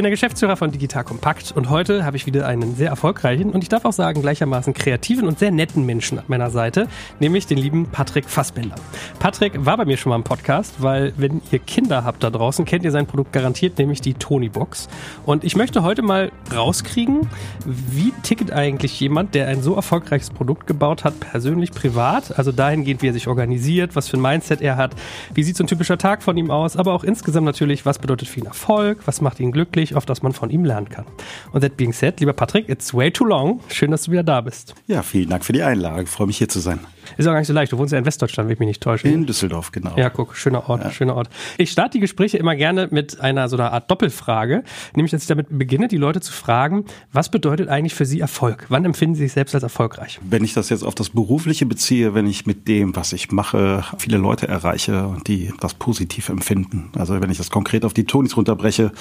bin der Geschäftsführer von Digital Kompakt und heute habe ich wieder einen sehr erfolgreichen und ich darf auch sagen gleichermaßen kreativen und sehr netten Menschen an meiner Seite, nämlich den lieben Patrick Fassbender. Patrick war bei mir schon mal im Podcast, weil wenn ihr Kinder habt da draußen, kennt ihr sein Produkt garantiert, nämlich die Tony Box. Und ich möchte heute mal rauskriegen, wie tickt eigentlich jemand, der ein so erfolgreiches Produkt gebaut hat, persönlich, privat, also dahingehend, wie er sich organisiert, was für ein Mindset er hat, wie sieht so ein typischer Tag von ihm aus, aber auch insgesamt natürlich, was bedeutet für ihn Erfolg, was macht ihn glücklich, auf das man von ihm lernen kann. Und that being said, lieber Patrick, it's way too long. Schön, dass du wieder da bist. Ja, vielen Dank für die Einladung. Ich freue mich hier zu sein. Ist auch gar nicht so leicht. Du wohnst ja in Westdeutschland, wenn ich mich nicht täusche. In Düsseldorf, genau. Ja, guck, schöner Ort, ja. schöner Ort. Ich starte die Gespräche immer gerne mit einer so einer Art Doppelfrage, nämlich dass ich damit beginne, die Leute zu fragen, was bedeutet eigentlich für sie Erfolg? Wann empfinden sie sich selbst als erfolgreich? Wenn ich das jetzt auf das Berufliche beziehe, wenn ich mit dem, was ich mache, viele Leute erreiche, die das positiv empfinden. Also wenn ich das konkret auf die Tonis runterbreche,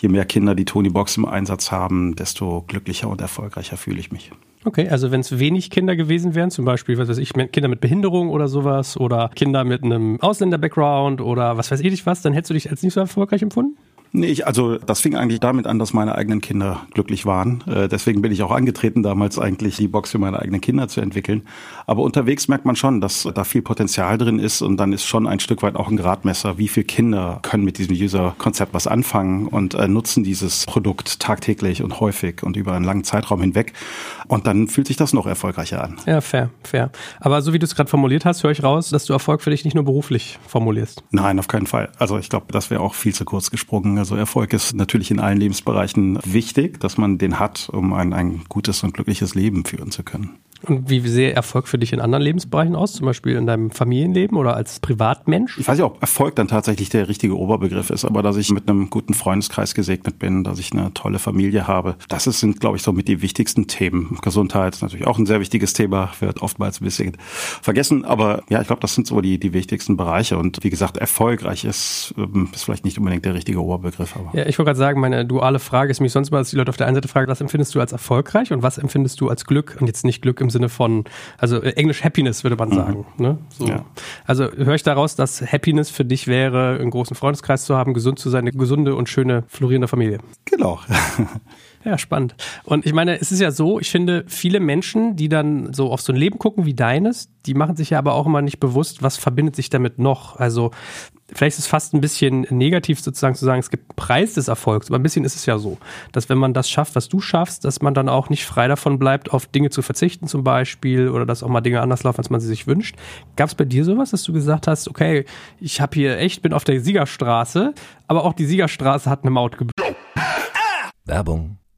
je mehr Kinder die Tony-Box im Einsatz haben, desto glücklicher und erfolgreicher fühle ich mich. Okay, also wenn es wenig Kinder gewesen wären, zum Beispiel, was weiß ich, Kinder mit Behinderung oder sowas oder Kinder mit einem Ausländer-Background oder was weiß ich was, dann hättest du dich als nicht so erfolgreich empfunden? Nee, ich, also das fing eigentlich damit an, dass meine eigenen Kinder glücklich waren. Äh, deswegen bin ich auch angetreten, damals eigentlich die Box für meine eigenen Kinder zu entwickeln. Aber unterwegs merkt man schon, dass da viel Potenzial drin ist und dann ist schon ein Stück weit auch ein Gradmesser, wie viele Kinder können mit diesem User-Konzept was anfangen und äh, nutzen dieses Produkt tagtäglich und häufig und über einen langen Zeitraum hinweg. Und dann fühlt sich das noch erfolgreicher an. Ja, fair, fair. Aber so wie du es gerade formuliert hast, höre ich raus, dass du Erfolg für dich nicht nur beruflich formulierst. Nein, auf keinen Fall. Also ich glaube, das wäre auch viel zu kurz gesprungen. Also Erfolg ist natürlich in allen Lebensbereichen wichtig, dass man den hat, um ein, ein gutes und glückliches Leben führen zu können. Und wie sehe Erfolg für dich in anderen Lebensbereichen aus, zum Beispiel in deinem Familienleben oder als Privatmensch? Ich weiß nicht, ob Erfolg dann tatsächlich der richtige Oberbegriff ist, aber dass ich mit einem guten Freundeskreis gesegnet bin, dass ich eine tolle Familie habe, das sind, glaube ich, so mit die wichtigsten Themen. Gesundheit ist natürlich auch ein sehr wichtiges Thema, wird oftmals ein bisschen vergessen, aber ja, ich glaube, das sind so die, die wichtigsten Bereiche und wie gesagt, erfolgreich ist, ähm, ist vielleicht nicht unbedingt der richtige Oberbegriff. Aber. Ja, ich wollte gerade sagen, meine duale Frage ist mich sonst mal, dass die Leute auf der einen Seite fragen, was empfindest du als erfolgreich und was empfindest du als Glück und jetzt nicht Glück im Sinne von, also äh, Englisch Happiness würde man mhm. sagen. Mhm. Ne? So. Ja. Also höre ich daraus, dass Happiness für dich wäre, einen großen Freundeskreis zu haben, gesund zu sein, eine gesunde und schöne, florierende Familie. Genau. Ja, spannend. Und ich meine, es ist ja so, ich finde, viele Menschen, die dann so auf so ein Leben gucken wie deines, die machen sich ja aber auch immer nicht bewusst, was verbindet sich damit noch. Also vielleicht ist es fast ein bisschen negativ sozusagen zu sagen, es gibt einen Preis des Erfolgs, aber ein bisschen ist es ja so, dass wenn man das schafft, was du schaffst, dass man dann auch nicht frei davon bleibt, auf Dinge zu verzichten zum Beispiel oder dass auch mal Dinge anders laufen, als man sie sich wünscht. Gab es bei dir sowas, dass du gesagt hast, okay, ich habe hier echt, bin auf der Siegerstraße, aber auch die Siegerstraße hat eine Mautgebühr? Werbung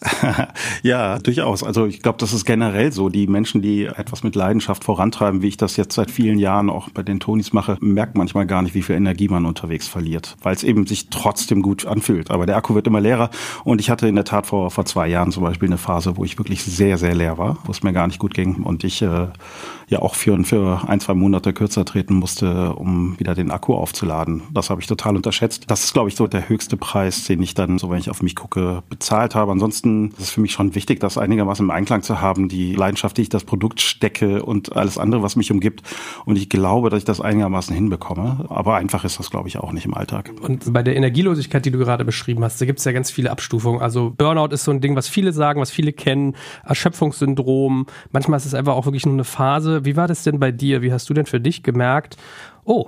ja, durchaus. Also ich glaube, das ist generell so. Die Menschen, die etwas mit Leidenschaft vorantreiben, wie ich das jetzt seit vielen Jahren auch bei den Tonis mache, merkt manchmal gar nicht, wie viel Energie man unterwegs verliert, weil es eben sich trotzdem gut anfühlt. Aber der Akku wird immer leerer. Und ich hatte in der Tat vor, vor zwei Jahren zum Beispiel eine Phase, wo ich wirklich sehr, sehr leer war, wo es mir gar nicht gut ging und ich äh, ja auch für, für ein, zwei Monate kürzer treten musste, um wieder den Akku aufzuladen. Das habe ich total unterschätzt. Das ist, glaube ich, so der höchste Preis, den ich dann, so wenn ich auf mich gucke, bezahlt habe. Ansonsten ansonsten ist es für mich schon wichtig, das einigermaßen im Einklang zu haben, die Leidenschaft, die ich das Produkt stecke und alles andere, was mich umgibt. Und ich glaube, dass ich das einigermaßen hinbekomme. Aber einfach ist das, glaube ich, auch nicht im Alltag. Und bei der Energielosigkeit, die du gerade beschrieben hast, da gibt es ja ganz viele Abstufungen. Also Burnout ist so ein Ding, was viele sagen, was viele kennen. Erschöpfungssyndrom. Manchmal ist es einfach auch wirklich nur eine Phase. Wie war das denn bei dir? Wie hast du denn für dich gemerkt, oh,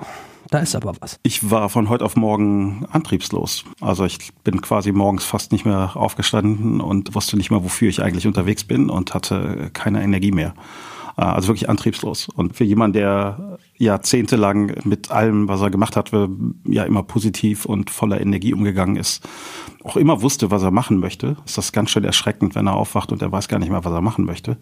da ist aber was. Ich war von heute auf morgen antriebslos. Also ich bin quasi morgens fast nicht mehr aufgestanden und wusste nicht mehr, wofür ich eigentlich unterwegs bin und hatte keine Energie mehr. Äh, also wirklich antriebslos. Und für jemanden, der jahrzehntelang mit allem, was er gemacht hat, ja immer positiv und voller Energie umgegangen ist, auch immer wusste, was er machen möchte, ist das ganz schön erschreckend, wenn er aufwacht und er weiß gar nicht mehr, was er machen möchte.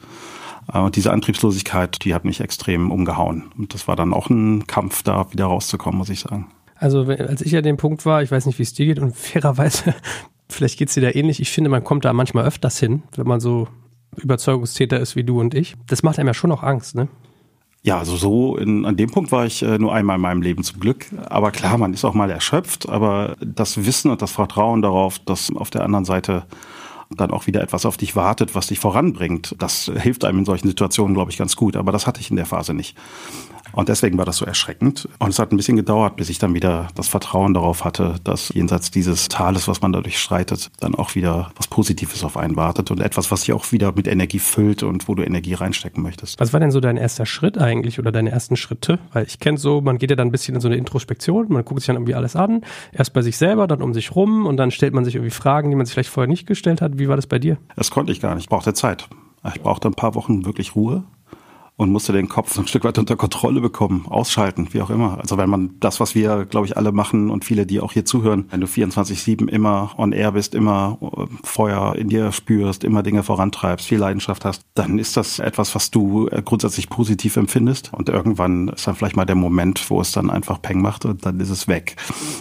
Äh, und diese Antriebslosigkeit, die hat mich extrem umgehauen. Und das war dann auch ein Kampf, da wieder rauszukommen, muss ich sagen. Also als ich an dem Punkt war, ich weiß nicht, wie es dir geht und fairerweise, vielleicht geht es dir da ähnlich, ich finde, man kommt da manchmal öfters hin, wenn man so Überzeugungstäter ist wie du und ich. Das macht einem ja schon auch Angst, ne? Ja, also so in, an dem Punkt war ich äh, nur einmal in meinem Leben zum Glück. Aber klar, man ist auch mal erschöpft, aber das Wissen und das Vertrauen darauf, dass auf der anderen Seite dann auch wieder etwas auf dich wartet, was dich voranbringt. Das hilft einem in solchen Situationen, glaube ich, ganz gut. Aber das hatte ich in der Phase nicht. Und deswegen war das so erschreckend. Und es hat ein bisschen gedauert, bis ich dann wieder das Vertrauen darauf hatte, dass jenseits dieses Tales, was man dadurch schreitet, dann auch wieder was Positives auf einen wartet und etwas, was sich auch wieder mit Energie füllt und wo du Energie reinstecken möchtest. Was war denn so dein erster Schritt eigentlich oder deine ersten Schritte? Weil ich kenne so, man geht ja dann ein bisschen in so eine Introspektion, man guckt sich dann irgendwie alles an, erst bei sich selber, dann um sich rum und dann stellt man sich irgendwie Fragen, die man sich vielleicht vorher nicht gestellt hat. Wie war das bei dir? Das konnte ich gar nicht. Ich brauchte Zeit. Ich brauchte ein paar Wochen wirklich Ruhe und musste den Kopf ein Stück weit unter Kontrolle bekommen, ausschalten, wie auch immer. Also wenn man das, was wir, glaube ich, alle machen und viele, die auch hier zuhören, wenn du 24-7 immer on air bist, immer äh, Feuer in dir spürst, immer Dinge vorantreibst, viel Leidenschaft hast, dann ist das etwas, was du äh, grundsätzlich positiv empfindest. Und irgendwann ist dann vielleicht mal der Moment, wo es dann einfach Peng macht und dann ist es weg.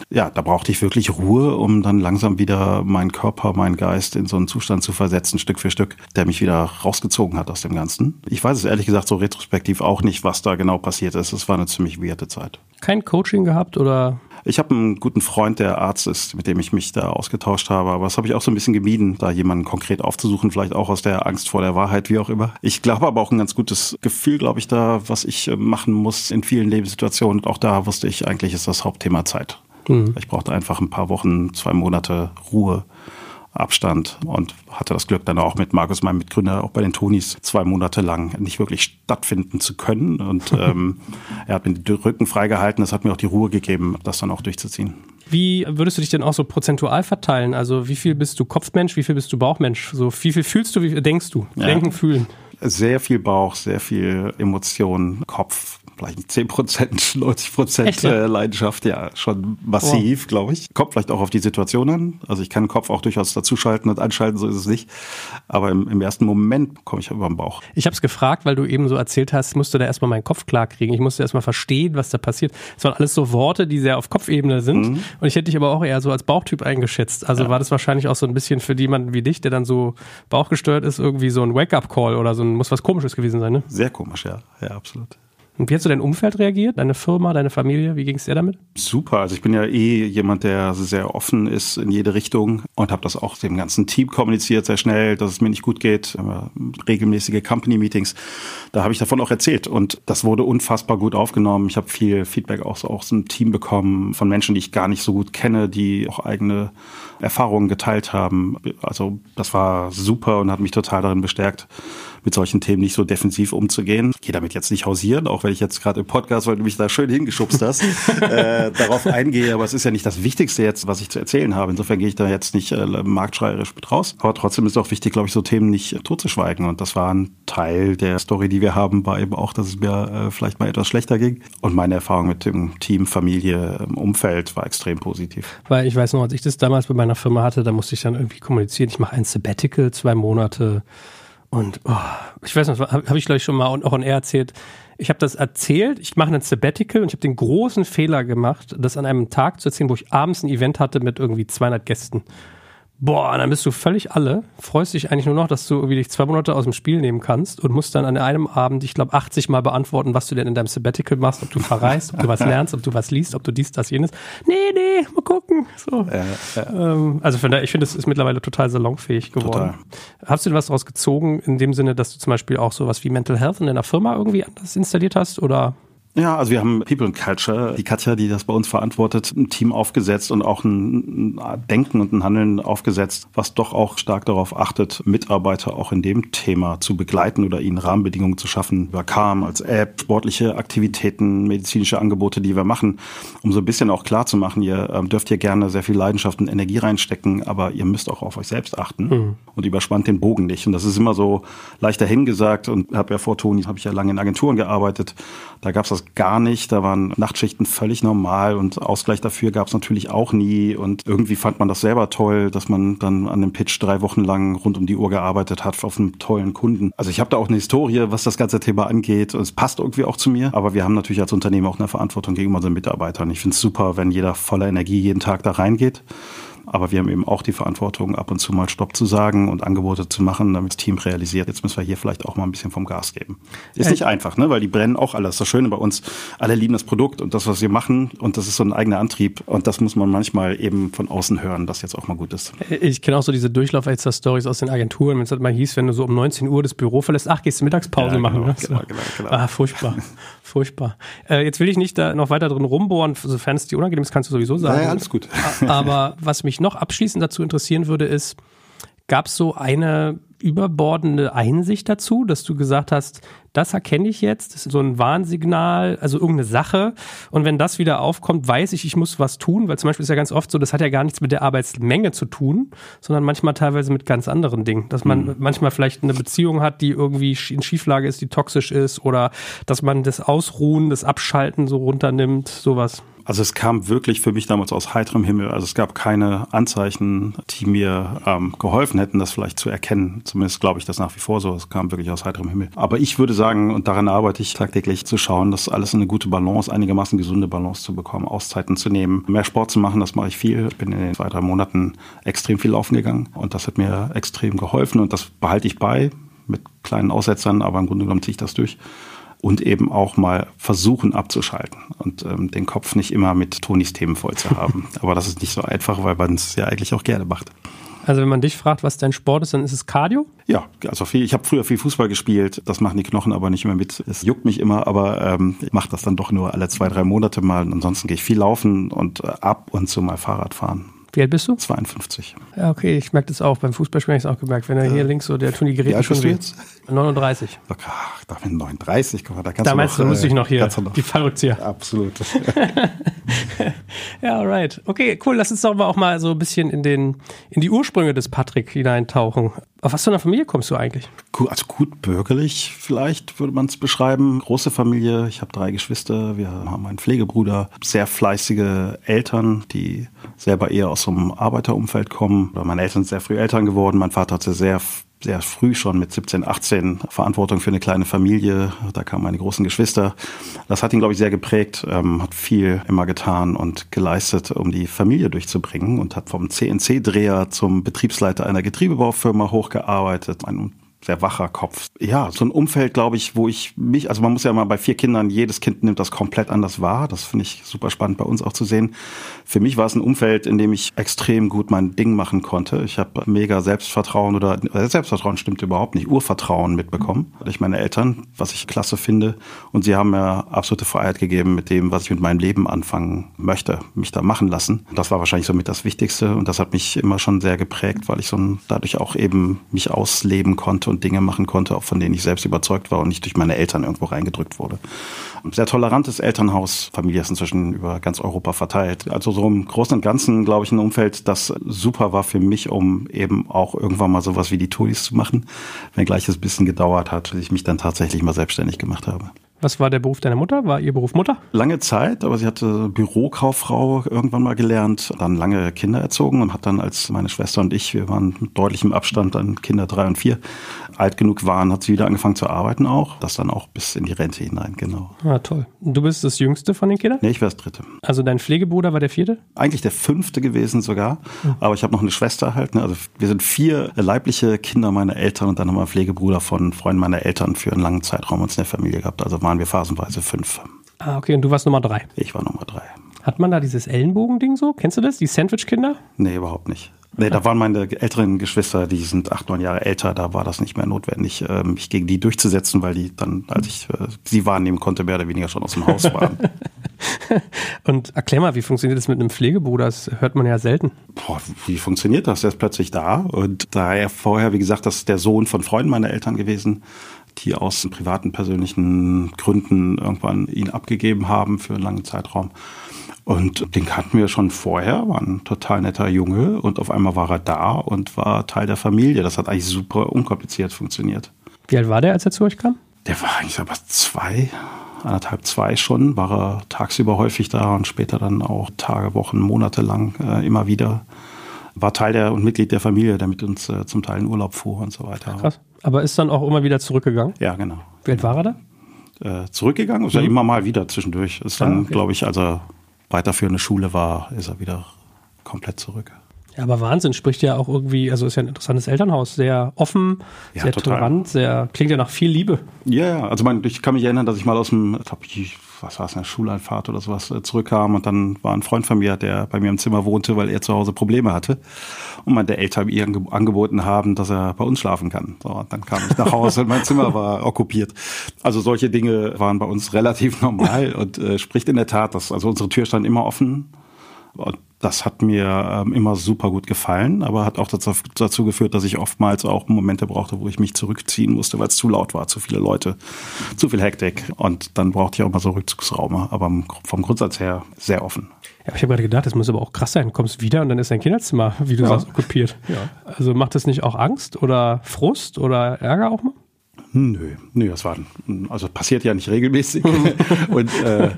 Ja, da brauchte ich wirklich Ruhe, um dann langsam wieder meinen Körper, meinen Geist in so einen Zustand zu versetzen, Stück für Stück, der mich wieder rausgezogen hat aus dem Ganzen. Ich weiß es ehrlich gesagt so retrospektiv auch nicht, was da genau passiert ist. Es war eine ziemlich weirde Zeit. Kein Coaching gehabt oder? Ich habe einen guten Freund, der Arzt ist, mit dem ich mich da ausgetauscht habe. Aber das habe ich auch so ein bisschen gemieden, da jemanden konkret aufzusuchen, vielleicht auch aus der Angst vor der Wahrheit, wie auch immer. Ich glaube aber auch ein ganz gutes Gefühl, glaube ich, da, was ich äh, machen muss in vielen Lebenssituationen. Und auch da wusste ich, eigentlich ist das Hauptthema Zeit. Mhm. Ich brauchte einfach ein paar Wochen, zwei Monate Ruhe Abstand und hatte das Glück dann auch mit Markus, meinem Mitgründer, auch bei den Tonis zwei Monate lang nicht wirklich stattfinden zu können. Und ähm, er hat mir den Rücken freigehalten. Das hat mir auch die Ruhe gegeben, das dann auch durchzuziehen. Wie würdest du dich denn auch so prozentual verteilen? Also wie viel bist du Kopfmensch, wie viel bist du Bauchmensch? So wie viel fühlst du, wie viel denkst du? Ja. Denken, fühlen. Sehr viel Bauch, sehr viel Emotion, Kopf, vielleicht 10 Prozent, 90 Prozent ja? Äh, Leidenschaft, ja, schon massiv, wow. glaube ich. Kommt vielleicht auch auf die Situation an. Also ich kann den Kopf auch durchaus dazuschalten und anschalten, so ist es nicht. Aber im, im ersten Moment komme ich über den Bauch. Ich habe es gefragt, weil du eben so erzählt hast, musste da erstmal meinen Kopf klar kriegen. Ich musste erstmal verstehen, was da passiert. Es waren alles so Worte, die sehr auf Kopfebene sind. Mhm. Und ich hätte dich aber auch eher so als Bauchtyp eingeschätzt. Also ja. war das wahrscheinlich auch so ein bisschen für jemanden wie dich, der dann so bauchgesteuert ist, irgendwie so ein Wake-up-Call oder so ein, muss was komisches gewesen sein, ne? Sehr komisch, ja. Ja, absolut. Und wie hast du dein Umfeld reagiert? Deine Firma, deine Familie? Wie ging es dir damit? Super. Also ich bin ja eh jemand, der sehr offen ist in jede Richtung und habe das auch dem ganzen Team kommuniziert, sehr schnell, dass es mir nicht gut geht. Regelmäßige Company-Meetings. Da habe ich davon auch erzählt und das wurde unfassbar gut aufgenommen. Ich habe viel Feedback auch so aus dem Team bekommen von Menschen, die ich gar nicht so gut kenne, die auch eigene Erfahrungen geteilt haben. Also das war super und hat mich total darin bestärkt, mit solchen Themen nicht so defensiv umzugehen. Ich gehe damit jetzt nicht hausieren, auch wenn ich jetzt gerade im Podcast, weil du mich da schön hingeschubst hast, äh, darauf eingehe. Aber es ist ja nicht das Wichtigste jetzt, was ich zu erzählen habe. Insofern gehe ich da jetzt nicht äh, marktschreierisch mit raus. Aber trotzdem ist es auch wichtig, glaube ich, so Themen nicht äh, totzuschweigen. Und das war ein Teil der Story, die wir haben, war eben auch, dass es mir äh, vielleicht mal etwas schlechter ging. Und meine Erfahrung mit dem Team, Familie, Umfeld war extrem positiv. Weil ich weiß noch, als ich das damals bei meiner Firma hatte, da musste ich dann irgendwie kommunizieren. Ich mache ein Sabbatical, zwei Monate und oh, ich weiß nicht, habe hab ich gleich schon mal auch on air erzählt. Ich habe das erzählt, ich mache ein Sabbatical und ich habe den großen Fehler gemacht, das an einem Tag zu erzählen, wo ich abends ein Event hatte mit irgendwie 200 Gästen. Boah, dann bist du völlig alle. Freust dich eigentlich nur noch, dass du irgendwie dich zwei Monate aus dem Spiel nehmen kannst und musst dann an einem Abend, ich glaube, 80 Mal beantworten, was du denn in deinem Sabbatical machst, ob du verreist, ob du was lernst, ob du was liest, ob du dies, das, jenes. Nee, nee, mal gucken. So. Ja, ja. Ähm, also von daher, ich finde, es ist mittlerweile total salonfähig geworden. Total. Hast du denn was daraus gezogen, in dem Sinne, dass du zum Beispiel auch sowas wie Mental Health in deiner Firma irgendwie anders installiert hast oder ja, also wir haben People and Culture, die Katja, die das bei uns verantwortet, ein Team aufgesetzt und auch ein, Denken und ein Handeln aufgesetzt, was doch auch stark darauf achtet, Mitarbeiter auch in dem Thema zu begleiten oder ihnen Rahmenbedingungen zu schaffen. Über CAM als App, sportliche Aktivitäten, medizinische Angebote, die wir machen, um so ein bisschen auch klar zu machen, ihr ähm, dürft hier gerne sehr viel Leidenschaft und Energie reinstecken, aber ihr müsst auch auf euch selbst achten mhm. und überspannt den Bogen nicht. Und das ist immer so leicht dahingesagt und habe ja vor Toni, habe ich ja lange in Agenturen gearbeitet. Da gab es das gar nicht. Da waren Nachtschichten völlig normal und Ausgleich dafür gab es natürlich auch nie. Und irgendwie fand man das selber toll, dass man dann an dem Pitch drei Wochen lang rund um die Uhr gearbeitet hat auf einem tollen Kunden. Also ich habe da auch eine Historie, was das ganze Thema angeht. Und es passt irgendwie auch zu mir. Aber wir haben natürlich als Unternehmen auch eine Verantwortung gegenüber unseren Mitarbeitern. Ich finde es super, wenn jeder voller Energie jeden Tag da reingeht. Aber wir haben eben auch die Verantwortung, ab und zu mal Stopp zu sagen und Angebote zu machen, damit das Team realisiert. Jetzt müssen wir hier vielleicht auch mal ein bisschen vom Gas geben. Ist nicht einfach, ne? weil die brennen auch alles. Das Schöne bei uns, alle lieben das Produkt und das, was wir machen. Und das ist so ein eigener Antrieb. Und das muss man manchmal eben von außen hören, dass jetzt auch mal gut ist. Ich kenne auch so diese Durchlauf-Stories aus den Agenturen, wenn es halt mal hieß, wenn du so um 19 Uhr das Büro verlässt, ach, gehst du Mittagspause ja, machen. Genau, ne? genau, genau, genau. Ah, furchtbar. furchtbar. Äh, jetzt will ich nicht da noch weiter drin rumbohren, sofern es dir unangenehm ist, kannst du sowieso sagen. Ja, alles gut. Aber was mich noch abschließend dazu interessieren würde, ist, gab es so eine überbordende Einsicht dazu, dass du gesagt hast, das erkenne ich jetzt, das ist so ein Warnsignal, also irgendeine Sache. Und wenn das wieder aufkommt, weiß ich, ich muss was tun, weil zum Beispiel ist ja ganz oft so, das hat ja gar nichts mit der Arbeitsmenge zu tun, sondern manchmal teilweise mit ganz anderen Dingen. Dass man mhm. manchmal vielleicht eine Beziehung hat, die irgendwie in Schieflage ist, die toxisch ist, oder dass man das Ausruhen, das Abschalten so runternimmt, sowas. Also es kam wirklich für mich damals aus heiterem Himmel. Also es gab keine Anzeichen, die mir ähm, geholfen hätten, das vielleicht zu erkennen. Zumindest glaube ich das nach wie vor so. Es kam wirklich aus heiterem Himmel. Aber ich würde sagen, und daran arbeite ich tagtäglich, zu schauen, dass alles in eine gute Balance, einigermaßen gesunde Balance zu bekommen, Auszeiten zu nehmen, mehr Sport zu machen, das mache ich viel. Ich bin in den zwei, drei Monaten extrem viel laufen gegangen und das hat mir extrem geholfen und das behalte ich bei mit kleinen Aussetzern, aber im Grunde genommen ziehe ich das durch und eben auch mal versuchen abzuschalten und ähm, den Kopf nicht immer mit Tonis Themen voll zu haben. Aber das ist nicht so einfach, weil man es ja eigentlich auch gerne macht. Also wenn man dich fragt, was dein Sport ist, dann ist es Cardio? Ja, also viel, ich habe früher viel Fußball gespielt, das machen die Knochen aber nicht mehr mit. Es juckt mich immer, aber ähm, ich mache das dann doch nur alle zwei, drei Monate mal. ansonsten gehe ich viel laufen und äh, ab und zu mal Fahrrad fahren. Wie alt bist du? 52. Ja, okay, ich merke das auch. Beim Fußballspielen habe ich es auch gemerkt. Wenn er hier links so, der tun die Geräte schon jetzt? 39. Ach, da bin 39, guck mal, da kannst da du noch, du, muss ich noch hier noch, die Fallrückzieher. Absolut. ja, alright. Okay, cool. Lass uns doch mal auch mal so ein bisschen in, den, in die Ursprünge des Patrick hineintauchen. Auf was für eine Familie kommst du eigentlich? Also gut bürgerlich vielleicht würde man es beschreiben. Große Familie. Ich habe drei Geschwister. Wir haben einen Pflegebruder. Sehr fleißige Eltern, die selber eher aus so einem Arbeiterumfeld kommen. Meine Eltern sind sehr früh Eltern geworden. Mein Vater hatte sehr sehr früh schon mit 17, 18 Verantwortung für eine kleine Familie. Da kamen meine großen Geschwister. Das hat ihn, glaube ich, sehr geprägt, ähm, hat viel immer getan und geleistet, um die Familie durchzubringen und hat vom CNC-Dreher zum Betriebsleiter einer Getriebebaufirma hochgearbeitet. Ein sehr wacher Kopf. Ja, so ein Umfeld, glaube ich, wo ich mich, also man muss ja mal bei vier Kindern, jedes Kind nimmt das komplett anders wahr. Das finde ich super spannend bei uns auch zu sehen. Für mich war es ein Umfeld, in dem ich extrem gut mein Ding machen konnte. Ich habe mega Selbstvertrauen oder äh, Selbstvertrauen stimmt überhaupt nicht, Urvertrauen mitbekommen durch meine Eltern, was ich klasse finde. Und sie haben mir absolute Freiheit gegeben mit dem, was ich mit meinem Leben anfangen möchte, mich da machen lassen. Das war wahrscheinlich somit das Wichtigste und das hat mich immer schon sehr geprägt, weil ich so dadurch auch eben mich ausleben konnte und Dinge machen konnte, auch von denen ich selbst überzeugt war und nicht durch meine Eltern irgendwo reingedrückt wurde. Ein sehr tolerantes Elternhaus, Familie ist inzwischen über ganz Europa verteilt. Also so im Großen und Ganzen, glaube ich, ein Umfeld, das super war für mich, um eben auch irgendwann mal sowas wie die Tolis zu machen, wenngleich es ein bisschen gedauert hat, bis ich mich dann tatsächlich mal selbstständig gemacht habe. Was war der Beruf deiner Mutter? War ihr Beruf Mutter? Lange Zeit, aber sie hatte Bürokauffrau irgendwann mal gelernt, dann lange Kinder erzogen und hat dann, als meine Schwester und ich, wir waren mit deutlichem Abstand dann Kinder drei und vier, alt genug waren, hat sie wieder angefangen zu arbeiten auch. Das dann auch bis in die Rente hinein, genau. Ah, toll. Und du bist das Jüngste von den Kindern? Nee, ich war das Dritte. Also dein Pflegebruder war der Vierte? Eigentlich der Fünfte gewesen sogar. Mhm. Aber ich habe noch eine Schwester halt. Ne? Also wir sind vier leibliche Kinder meiner Eltern und dann haben wir einen Pflegebruder von Freunden meiner Eltern für einen langen Zeitraum uns in der Familie gehabt. Also waren wir phasenweise fünf. Ah, okay. Und du warst Nummer drei? Ich war Nummer drei. Hat man da dieses Ellenbogending so? Kennst du das? Die Sandwich-Kinder? Nee, überhaupt nicht. Nee, da waren meine älteren Geschwister, die sind acht, neun Jahre älter, da war das nicht mehr notwendig, äh, mich gegen die durchzusetzen, weil die dann, als ich äh, sie wahrnehmen konnte, mehr oder weniger schon aus dem Haus waren. Und erklär mal, wie funktioniert das mit einem Pflegebruder? Das hört man ja selten. Boah, wie funktioniert das? Der ist plötzlich da. Und da er vorher, wie gesagt, das ist der Sohn von Freunden meiner Eltern gewesen, die aus privaten, persönlichen Gründen irgendwann ihn abgegeben haben für einen langen Zeitraum. Und den kannten wir schon vorher, war ein total netter Junge und auf einmal war er da und war Teil der Familie. Das hat eigentlich super unkompliziert funktioniert. Wie alt war der, als er zu euch kam? Der war eigentlich aber zwei, anderthalb, zwei schon, war er tagsüber häufig da und später dann auch Tage, Wochen, Monate lang äh, immer wieder. War Teil der und Mitglied der Familie, der mit uns äh, zum Teil in Urlaub fuhr und so weiter. Krass. Aber ist dann auch immer wieder zurückgegangen? Ja, genau. Wie alt war er da? Äh, zurückgegangen? Ist mhm. immer mal wieder zwischendurch. Ist dann, ah, okay. glaube ich, als er weiterführende Schule war, ist er wieder komplett zurück. Ja, aber Wahnsinn, spricht ja auch irgendwie, also ist ja ein interessantes Elternhaus, sehr offen, ja, sehr total. tolerant, sehr, klingt ja nach viel Liebe. Ja, ja, also mein, ich kann mich erinnern, dass ich mal aus dem, ich, was war es, eine Schuleinfahrt oder sowas äh, zurückkam und dann war ein Freund von mir, der bei mir im Zimmer wohnte, weil er zu Hause Probleme hatte und meine Eltern ihr angeboten haben, dass er bei uns schlafen kann. So, dann kam ich nach Hause und mein Zimmer war okkupiert. Also solche Dinge waren bei uns relativ normal und äh, spricht in der Tat, dass also unsere Tür stand immer offen das hat mir ähm, immer super gut gefallen, aber hat auch dazu, dazu, geführt, dass ich oftmals auch Momente brauchte, wo ich mich zurückziehen musste, weil es zu laut war, zu viele Leute, zu viel Hektik. Und dann brauchte ich auch mal so Rückzugsraum, aber vom Grundsatz her sehr offen. Ja, ich habe gerade gedacht, das muss aber auch krass sein. Du kommst wieder und dann ist dein Kinderzimmer, wie du ja. sagst, okkupiert. Ja. Also macht das nicht auch Angst oder Frust oder Ärger auch mal? Nö, nö, das war, also passiert ja nicht regelmäßig. und äh,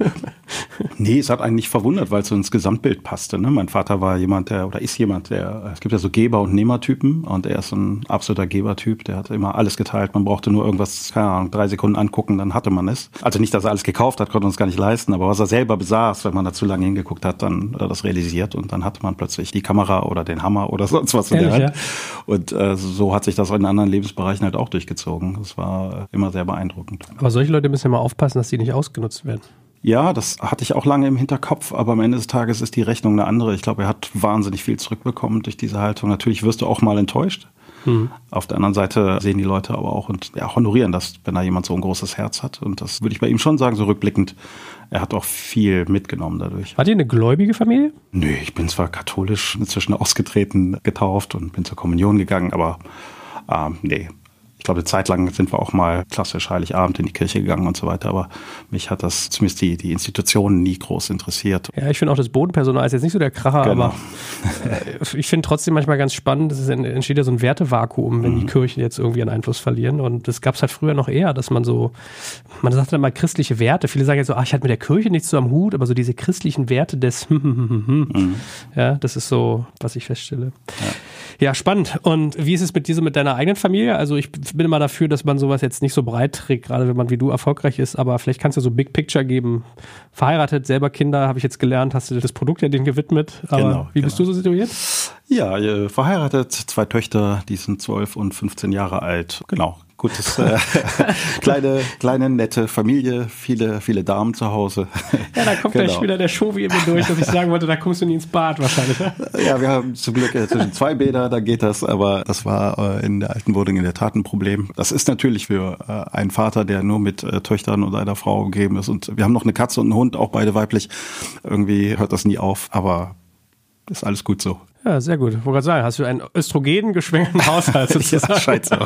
nee, es hat eigentlich verwundert, weil es so ins Gesamtbild passte. Ne? Mein Vater war jemand, der, oder ist jemand, der, es gibt ja so Geber- und Nehmertypen und er ist ein absoluter Gebertyp, der hat immer alles geteilt. Man brauchte nur irgendwas, keine Ahnung, drei Sekunden angucken, dann hatte man es. Also nicht, dass er alles gekauft hat, konnte uns gar nicht leisten, aber was er selber besaß, wenn man da zu lange hingeguckt hat, dann hat er das realisiert und dann hatte man plötzlich die Kamera oder den Hammer oder sonst was in der Hand. Ja. Und äh, so hat sich das in anderen Lebensbereichen halt auch durchgezogen. Das war immer sehr beeindruckend. Aber solche Leute müssen ja mal aufpassen, dass sie nicht ausgenutzt werden. Ja, das hatte ich auch lange im Hinterkopf, aber am Ende des Tages ist die Rechnung eine andere. Ich glaube, er hat wahnsinnig viel zurückbekommen durch diese Haltung. Natürlich wirst du auch mal enttäuscht. Mhm. Auf der anderen Seite sehen die Leute aber auch und ja, honorieren das, wenn da jemand so ein großes Herz hat. Und das würde ich bei ihm schon sagen, so rückblickend. Er hat auch viel mitgenommen dadurch. Hat ihr eine gläubige Familie? Nö, ich bin zwar katholisch inzwischen ausgetreten, getauft und bin zur Kommunion gegangen, aber ähm, nee, ich glaube, eine Zeit lang sind wir auch mal klassisch Heiligabend in die Kirche gegangen und so weiter, aber mich hat das zumindest die, die Institutionen nie groß interessiert. Ja, ich finde auch das Bodenpersonal ist jetzt nicht so der Kracher, genau. aber äh, ich finde trotzdem manchmal ganz spannend, es entsteht ja so ein Wertevakuum, wenn mhm. die Kirchen jetzt irgendwie einen Einfluss verlieren und das gab es halt früher noch eher, dass man so, man sagt dann mal christliche Werte, viele sagen jetzt so, ach, ich hatte mit der Kirche nichts so am Hut, aber so diese christlichen Werte des, mhm. ja, das ist so, was ich feststelle. Ja. Ja, spannend. Und wie ist es mit dir so mit deiner eigenen Familie? Also ich bin immer dafür, dass man sowas jetzt nicht so breit trägt, gerade wenn man wie du erfolgreich ist, aber vielleicht kannst du so Big Picture geben. Verheiratet, selber Kinder, habe ich jetzt gelernt, hast du das Produkt ja denen gewidmet. Aber genau, wie genau. bist du so situiert? Ja, äh, verheiratet, zwei Töchter, die sind zwölf und 15 Jahre alt. Genau, gutes, äh, kleine, kleine, nette Familie, viele, viele Damen zu Hause. Ja, da kommt genau. gleich wieder der Show wie immer durch, dass ich sagen wollte, da kommst du nie ins Bad wahrscheinlich. Ja, wir haben zum Glück äh, zwischen zwei Bäder, da geht das, aber das war äh, in der alten Wohnung in der Tat ein Problem. Das ist natürlich für äh, einen Vater, der nur mit äh, Töchtern und einer Frau umgeben ist und wir haben noch eine Katze und einen Hund, auch beide weiblich. Irgendwie hört das nie auf, aber ist alles gut so. Ja, sehr gut. Ich wollte gerade sagen, hast du einen östrogengeschwängten Haushalt sozusagen? ja, scheint so.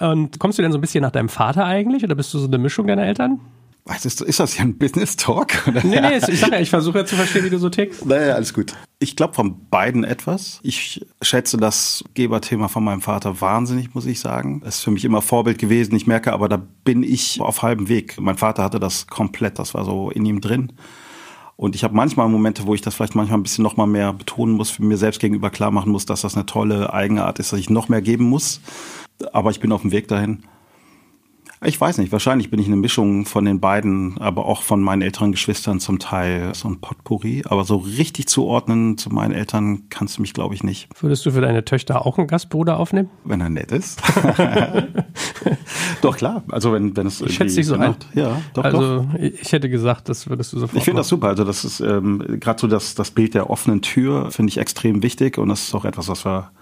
Und kommst du denn so ein bisschen nach deinem Vater eigentlich oder bist du so eine Mischung deiner Eltern? Was ist, ist das hier ein Business-Talk? Nee, nee, ich sage ja, ich versuche ja zu verstehen, wie du so tickst. Naja, alles gut. Ich glaube von beiden etwas. Ich schätze das Geberthema von meinem Vater wahnsinnig, muss ich sagen. Es ist für mich immer Vorbild gewesen. Ich merke aber, da bin ich auf halbem Weg. Mein Vater hatte das komplett, das war so in ihm drin. Und ich habe manchmal Momente, wo ich das vielleicht manchmal ein bisschen noch mal mehr betonen muss, für mir selbst gegenüber klar machen muss, dass das eine tolle Eigenart ist, dass ich noch mehr geben muss. Aber ich bin auf dem Weg dahin. Ich weiß nicht, wahrscheinlich bin ich eine Mischung von den beiden, aber auch von meinen älteren Geschwistern zum Teil so ein Potpourri. Aber so richtig zuordnen zu meinen Eltern kannst du mich, glaube ich, nicht. Würdest du für deine Töchter auch einen Gastbruder aufnehmen? Wenn er nett ist. doch, klar. Also wenn, wenn es Ich schätze dich so ein. Ja, doch, also doch. ich hätte gesagt, das würdest du sofort Ich finde das super. Also das ist ähm, gerade so das, das Bild der offenen Tür finde ich extrem wichtig und das ist auch etwas, was wir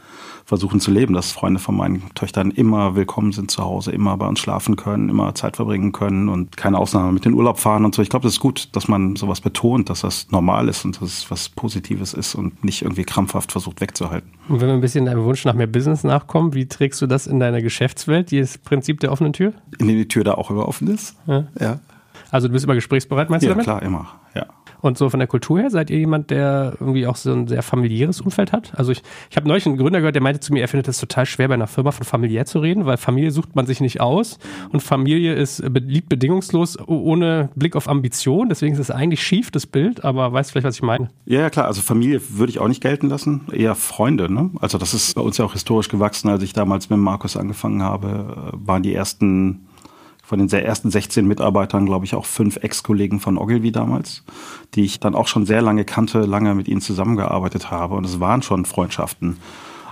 versuchen zu leben, dass Freunde von meinen Töchtern immer willkommen sind zu Hause, immer bei uns schlafen können, immer Zeit verbringen können und keine Ausnahme mit den Urlaub fahren und so. Ich glaube, das ist gut, dass man sowas betont, dass das normal ist und dass es was Positives ist und nicht irgendwie krampfhaft versucht wegzuhalten. Und wenn wir ein bisschen deinem Wunsch nach mehr Business nachkommen, wie trägst du das in deiner Geschäftswelt, dieses Prinzip der offenen Tür? Indem die Tür da auch immer offen ist. Ja. Ja, Also du bist immer gesprächsbereit, meinst du ja klar, immer. Ja. Und so von der Kultur her, seid ihr jemand, der irgendwie auch so ein sehr familiäres Umfeld hat? Also ich, ich habe neulich einen Gründer gehört, der meinte zu mir, er findet es total schwer, bei einer Firma von familiär zu reden, weil Familie sucht man sich nicht aus und Familie ist liebt bedingungslos ohne Blick auf Ambition. Deswegen ist es eigentlich schief, das Bild, aber weißt vielleicht, was ich meine. Ja, ja, klar. Also Familie würde ich auch nicht gelten lassen. Eher Freunde. Ne? Also das ist bei uns ja auch historisch gewachsen. Als ich damals mit Markus angefangen habe, äh, waren die ersten, von den sehr ersten 16 Mitarbeitern, glaube ich, auch fünf Ex-Kollegen von Ogilvy damals, die ich dann auch schon sehr lange kannte, lange mit ihnen zusammengearbeitet habe. Und es waren schon Freundschaften.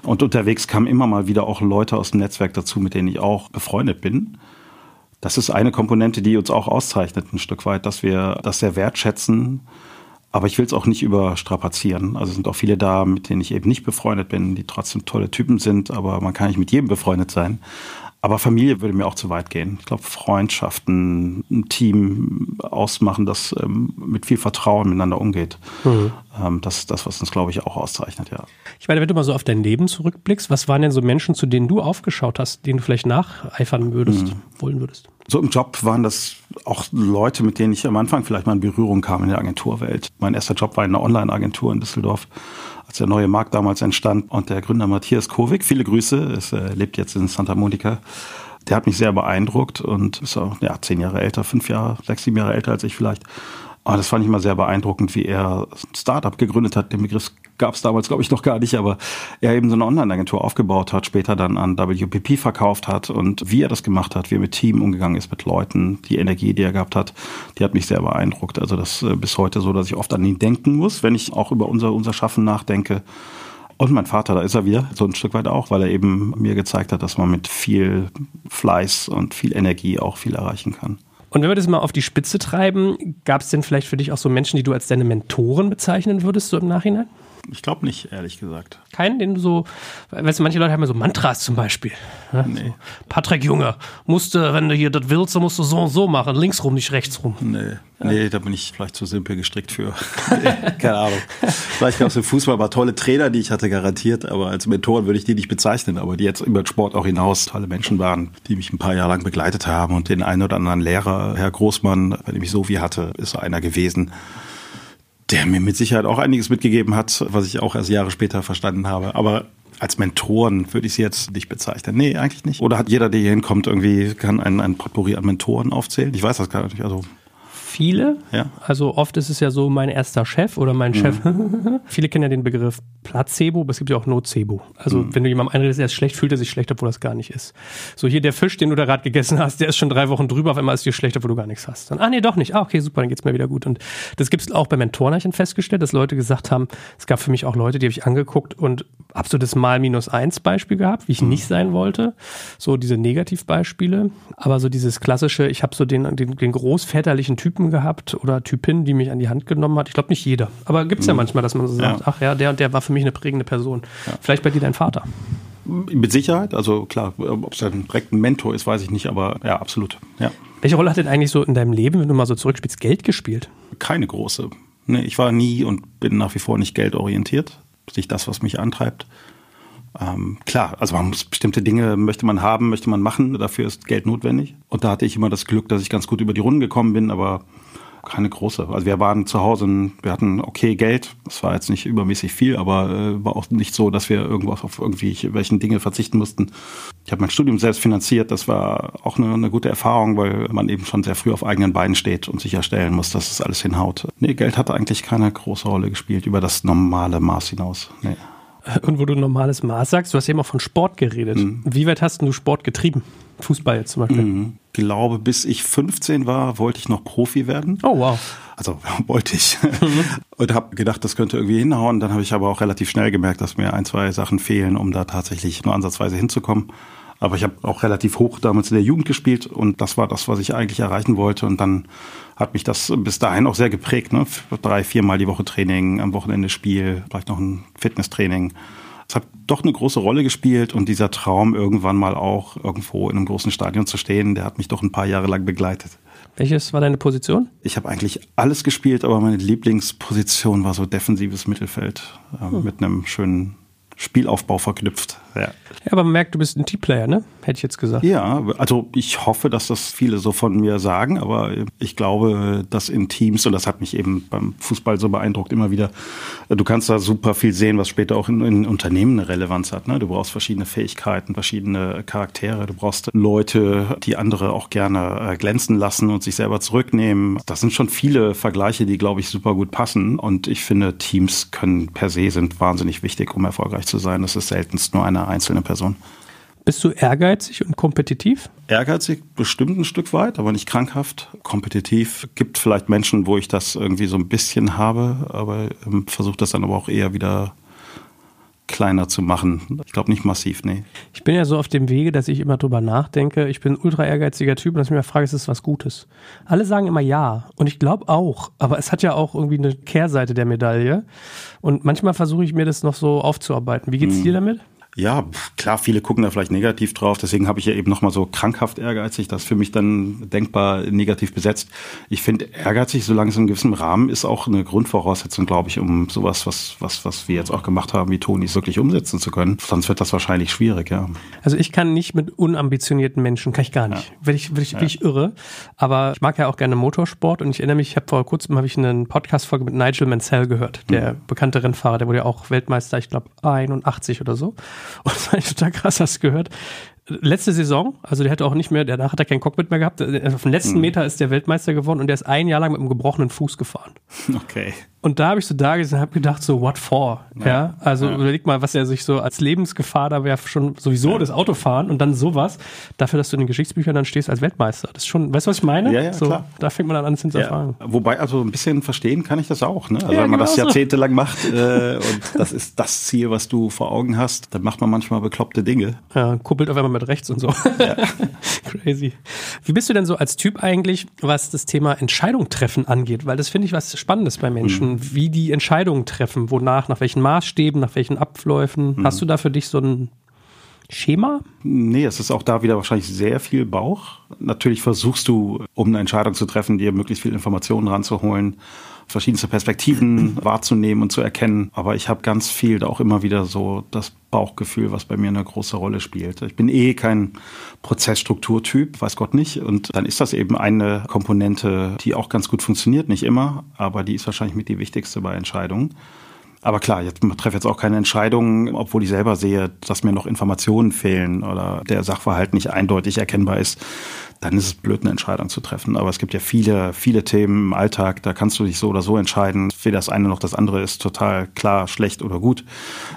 Und unterwegs kamen immer mal wieder auch Leute aus dem Netzwerk dazu, mit denen ich auch befreundet bin. Das ist eine Komponente, die uns auch auszeichnet, ein Stück weit, dass wir das sehr wertschätzen. Aber ich will es auch nicht überstrapazieren. Also es sind auch viele da, mit denen ich eben nicht befreundet bin, die trotzdem tolle Typen sind, aber man kann nicht mit jedem befreundet sein. Aber Familie würde mir auch zu weit gehen. Ich glaube, Freundschaften, ein Team ausmachen, das ähm, mit viel Vertrauen miteinander umgeht. Ähm, das ist das, was uns, glaube ich, auch auszeichnet, ja. Ich meine, wenn du mal so auf dein Leben zurückblickst, was waren denn so Menschen, zu denen du aufgeschaut hast, denen du vielleicht nacheifern würdest, wollen würdest? So im Job waren das auch Leute, mit denen ich am Anfang vielleicht mal in Berührung kam in der Agenturwelt. Mein erster Job war in einer Online-Agentur in Düsseldorf, als der neue Markt damals entstand. Und der Gründer Matthias Kowik, viele Grüße, er äh, lebt jetzt in Santa Monica. Der hat mich sehr beeindruckt und ist auch ja, zehn Jahre älter, fünf Jahre, sechs, sieben Jahre älter als ich vielleicht. Aber das fand ich mal sehr beeindruckend, wie er ein Startup gegründet hat. Den Begriff gab es damals, glaube ich, noch gar nicht, aber er eben so eine Online-Agentur aufgebaut hat, später dann an WPP verkauft hat und wie er das gemacht hat, wie er mit Team umgegangen ist, mit Leuten, die Energie, die er gehabt hat, die hat mich sehr beeindruckt. Also das äh, bis heute so, dass ich oft an ihn denken muss, wenn ich auch über unser, unser Schaffen nachdenke. Und mein Vater, da ist er wieder, so ein Stück weit auch, weil er eben mir gezeigt hat, dass man mit viel Fleiß und viel Energie auch viel erreichen kann. Und wenn wir das mal auf die Spitze treiben, gab es denn vielleicht für dich auch so Menschen, die du als deine Mentoren bezeichnen würdest, so im Nachhinein? Ich glaube nicht, ehrlich gesagt. Keinen, den du so, weißt du, manche Leute haben ja so Mantras zum Beispiel. Ne? Nee. So, Patrick Junge, musste, wenn du hier das willst, dann musst du so und so machen, links rum, nicht rechts rum. Nee, nee, da bin ich vielleicht zu simpel gestrickt für. Keine Ahnung. Vielleicht gab es im Fußball mal tolle Trainer, die ich hatte garantiert, aber als Mentoren würde ich die nicht bezeichnen, aber die jetzt über den Sport auch hinaus tolle Menschen waren, die mich ein paar Jahre lang begleitet haben und den einen oder anderen Lehrer, Herr Großmann, bei dem ich so wie hatte, ist einer gewesen, der mir mit Sicherheit auch einiges mitgegeben hat, was ich auch erst Jahre später verstanden habe. Aber als Mentoren würde ich sie jetzt nicht bezeichnen. Nee, eigentlich nicht. Oder hat jeder, der hier hinkommt, irgendwie, kann einen, einen Potpourri an Mentoren aufzählen? Ich weiß das gar nicht. Also, Viele, Ja. also oft ist es ja so mein erster Chef oder mein Chef. Viele kennen ja den Begriff Placebo, aber es gibt ja auch Nocebo. Also wenn du jemandem einredest, er ist schlecht, fühlt er sich schlecht, obwohl das gar nicht ist. So hier der Fisch, den du da gerade gegessen hast, der ist schon drei Wochen drüber, auf einmal ist dir schlecht, obwohl du gar nichts hast. Dann, ah nee, doch nicht. Ah, okay, super, dann geht's mir wieder gut. Und das gibt's auch bei Mentoren, habe ich dann festgestellt, dass Leute gesagt haben, es gab für mich auch Leute, die habe ich angeguckt und hab so das Mal minus eins Beispiel gehabt, wie ich nicht sein wollte. So diese Negativbeispiele. Aber so dieses klassische, ich habe so den, den, den großväterlichen Typen gehabt oder Typin, die mich an die Hand genommen hat. Ich glaube nicht jeder. Aber gibt's ja manchmal, dass man so sagt, Ja. ach ja, der und der war für mich eine prägende Person. Vielleicht bei dir dein Vater. Mit Sicherheit, also klar, ob es ein Mentor ist, weiß ich nicht, aber ja, absolut. Ja. Welche Rolle hat denn eigentlich so in deinem Leben, wenn du mal so zurückspielst, Geld gespielt? Keine große. Nee, ich war nie und bin nach wie vor nicht geldorientiert. Nicht das, was mich antreibt. Ähm, klar, also man muss bestimmte Dinge möchte man haben, möchte man machen, dafür ist Geld notwendig. Und da hatte ich immer das Glück, dass ich ganz gut über die Runden gekommen bin, aber keine große. Also wir waren zu Hause, und wir hatten okay Geld. Das war jetzt nicht übermäßig viel, aber äh, war auch nicht so, dass wir irgendwas auf irgendwie welchen Dinge verzichten mussten. Ich habe mein Studium selbst finanziert. Das war auch eine, eine, gute Erfahrung, weil man eben schon sehr früh auf eigenen Beinen steht und sicherstellen muss, dass es alles hinhaut. Nee, Geld hat eigentlich keine große Rolle gespielt über das normale Maß hinaus. Nee. Und wo du normales Maß sagst, du hast eben auch von Sport geredet. Mhm. Wie weit hast du Sport getrieben? Fußball jetzt zum Beispiel. Mhm. Ich glaube, bis ich 15 war, wollte ich noch Profi werden. Oh, wow. Also wollte ich. Mhm. Und habe gedacht, das könnte irgendwie hinhauen. Dann habe ich aber auch relativ schnell gemerkt, dass mir ein, zwei Sachen fehlen, um da tatsächlich nur ansatzweise hinzukommen. Aber ich habe auch relativ hoch damals in der Jugend gespielt und das war das, was ich eigentlich erreichen wollte. Und dann hat mich das bis dahin auch sehr geprägt. Ne? Drei, viermal die Woche Training, am Wochenende Spiel, vielleicht noch ein Fitnesstraining. Es hat doch eine große Rolle gespielt und dieser Traum, irgendwann mal auch irgendwo in einem großen Stadion zu stehen, der hat mich doch ein paar Jahre lang begleitet. Welches war deine Position? Ich habe eigentlich alles gespielt, aber meine Lieblingsposition war so defensives Mittelfeld äh, hm. mit einem schönen Spielaufbau verknüpft. Ja. ja, aber man merkt, du bist ein Teamplayer, ne? Hätte ich jetzt gesagt. Ja, also ich hoffe, dass das viele so von mir sagen, aber ich glaube, dass in Teams, und das hat mich eben beim Fußball so beeindruckt, immer wieder, du kannst da super viel sehen, was später auch in, in Unternehmen eine Relevanz hat. Ne? Du brauchst verschiedene Fähigkeiten, verschiedene Charaktere, du brauchst Leute, die andere auch gerne äh, glänzen lassen und sich selber zurücknehmen. Das sind schon viele Vergleiche, die, glaube ich, super gut passen. Und ich finde, Teams können per se sind wahnsinnig wichtig, um erfolgreich zu sein. Das ist seltenst nur eine einzelne Person. Bist du ehrgeizig und kompetitiv? Ehrgeizig bestimmt ein Stück weit, aber nicht krankhaft. Kompetitiv gibt vielleicht Menschen, wo ich das irgendwie so ein bisschen habe, aber ähm, versuche das dann aber auch eher wieder kleiner zu machen. Ich glaube nicht massiv, nee. Ich bin ja so auf dem Wege, dass ich immer drüber nachdenke. Ich bin ein ultra ehrgeiziger Typ und dass ich mir frage, ist das was Gutes? Alle sagen immer ja und ich glaube auch, aber es hat ja auch irgendwie eine Kehrseite der Medaille und manchmal versuche ich mir das noch so aufzuarbeiten. Wie geht's hm. dir damit? Ja, klar, viele gucken da vielleicht negativ drauf. Deswegen habe ich ja eben nochmal so krankhaft ehrgeizig. Das für mich dann denkbar negativ besetzt. Ich finde ehrgeizig, solange es in einem gewissen Rahmen ist, auch eine Grundvoraussetzung, glaube ich, um sowas, was, was, was wir jetzt auch gemacht haben, wie Tonis, wirklich umsetzen zu können. Sonst wird das wahrscheinlich schwierig, ja. Also ich kann nicht mit unambitionierten Menschen, kann ich gar nicht. Ja. Will ich, will ich, ja. ich irre. Aber ich mag ja auch gerne Motorsport und ich erinnere mich, ich habe vor kurzem habe ich eine Podcast-Folge mit Nigel Mansell gehört, der mhm. bekannte Rennfahrer, der wurde ja auch Weltmeister, ich glaube 81 oder so. Und das war total krass, hast du gehört letzte Saison, also der hatte auch nicht mehr, danach hat er kein Cockpit mehr gehabt. Auf dem letzten mhm. Meter ist der Weltmeister geworden und der ist ein Jahr lang mit einem gebrochenen Fuß gefahren. Okay. Und da habe ich so da gesessen und habe gedacht, so what for? Ja, ja? also ja. überleg mal, was er sich so als Lebensgefahr, da wäre schon sowieso ja. das Autofahren und dann sowas, dafür, dass du in den Geschichtsbüchern dann stehst als Weltmeister. Das ist schon, weißt du, was ich meine? Ja, ja, so, klar. Da fängt man dann an, zu hinterfragen. Wobei, also ein bisschen verstehen kann ich das auch, ne? Also wenn man genau das jahrzehntelang so. macht äh, und das ist das Ziel, was du vor Augen hast, dann macht man manchmal bekloppte Dinge. Ja, kuppelt auf einmal mit rechts und so. Ja. Crazy. Wie bist du denn so als Typ eigentlich, was das Thema Entscheidung treffen angeht? Weil das finde ich was Spannendes bei Menschen, mhm. wie die Entscheidungen treffen, wonach, nach welchen Maßstäben, nach welchen Abläufen. Mhm. Hast du da für dich so ein Schema? Nee, es ist auch da wieder wahrscheinlich sehr viel Bauch. Natürlich versuchst du, um eine Entscheidung zu treffen, dir möglichst viel Informationen ranzuholen verschiedenste Perspektiven wahrzunehmen und zu erkennen. Aber ich habe ganz viel da auch immer wieder so das Bauchgefühl, was bei mir eine große Rolle spielt. Ich bin eh kein Prozessstrukturtyp, weiß Gott nicht. Und dann ist das eben eine Komponente, die auch ganz gut funktioniert, nicht immer, aber die ist wahrscheinlich mit die wichtigste bei Entscheidungen. Aber klar, jetzt treffe jetzt auch keine Entscheidungen, obwohl ich selber sehe, dass mir noch Informationen fehlen oder der Sachverhalt nicht eindeutig erkennbar ist dann ist es blöd, eine Entscheidung zu treffen. Aber es gibt ja viele, viele Themen im Alltag, da kannst du dich so oder so entscheiden. Weder das eine noch das andere ist total klar, schlecht oder gut.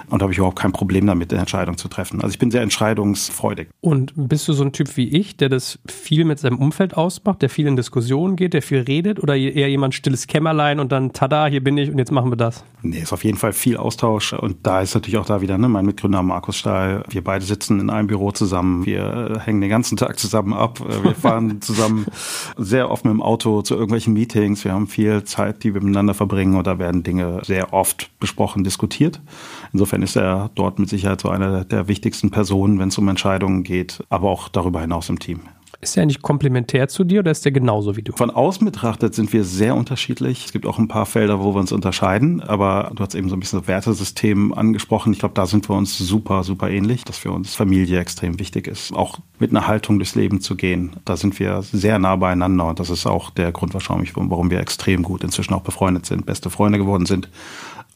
Und da habe ich überhaupt kein Problem damit, eine Entscheidung zu treffen. Also ich bin sehr entscheidungsfreudig. Und bist du so ein Typ wie ich, der das viel mit seinem Umfeld ausmacht, der viel in Diskussionen geht, der viel redet? Oder eher jemand stilles Kämmerlein und dann, tada, hier bin ich und jetzt machen wir das? Nee, ist auf jeden Fall viel Austausch. Und da ist natürlich auch da wieder ne, mein Mitgründer Markus Stahl. Wir beide sitzen in einem Büro zusammen. Wir äh, hängen den ganzen Tag zusammen ab. Wir fahren zusammen sehr oft mit dem Auto zu irgendwelchen Meetings. Wir haben viel Zeit, die wir miteinander verbringen und da werden Dinge sehr oft besprochen, diskutiert. Insofern ist er dort mit Sicherheit so einer der wichtigsten Personen, wenn es um Entscheidungen geht, aber auch darüber hinaus im Team. Ist der eigentlich komplementär zu dir oder ist der genauso wie du? Von außen betrachtet sind wir sehr unterschiedlich. Es gibt auch ein paar Felder, wo wir uns unterscheiden, aber du hast eben so ein bisschen Wertesystem angesprochen. Ich glaube, da sind wir uns super, super ähnlich, dass für uns Familie extrem wichtig ist. Auch mit einer Haltung durchs Leben zu gehen. Da sind wir sehr nah beieinander und das ist auch der Grund wahrscheinlich, warum wir extrem gut inzwischen auch befreundet sind, beste Freunde geworden sind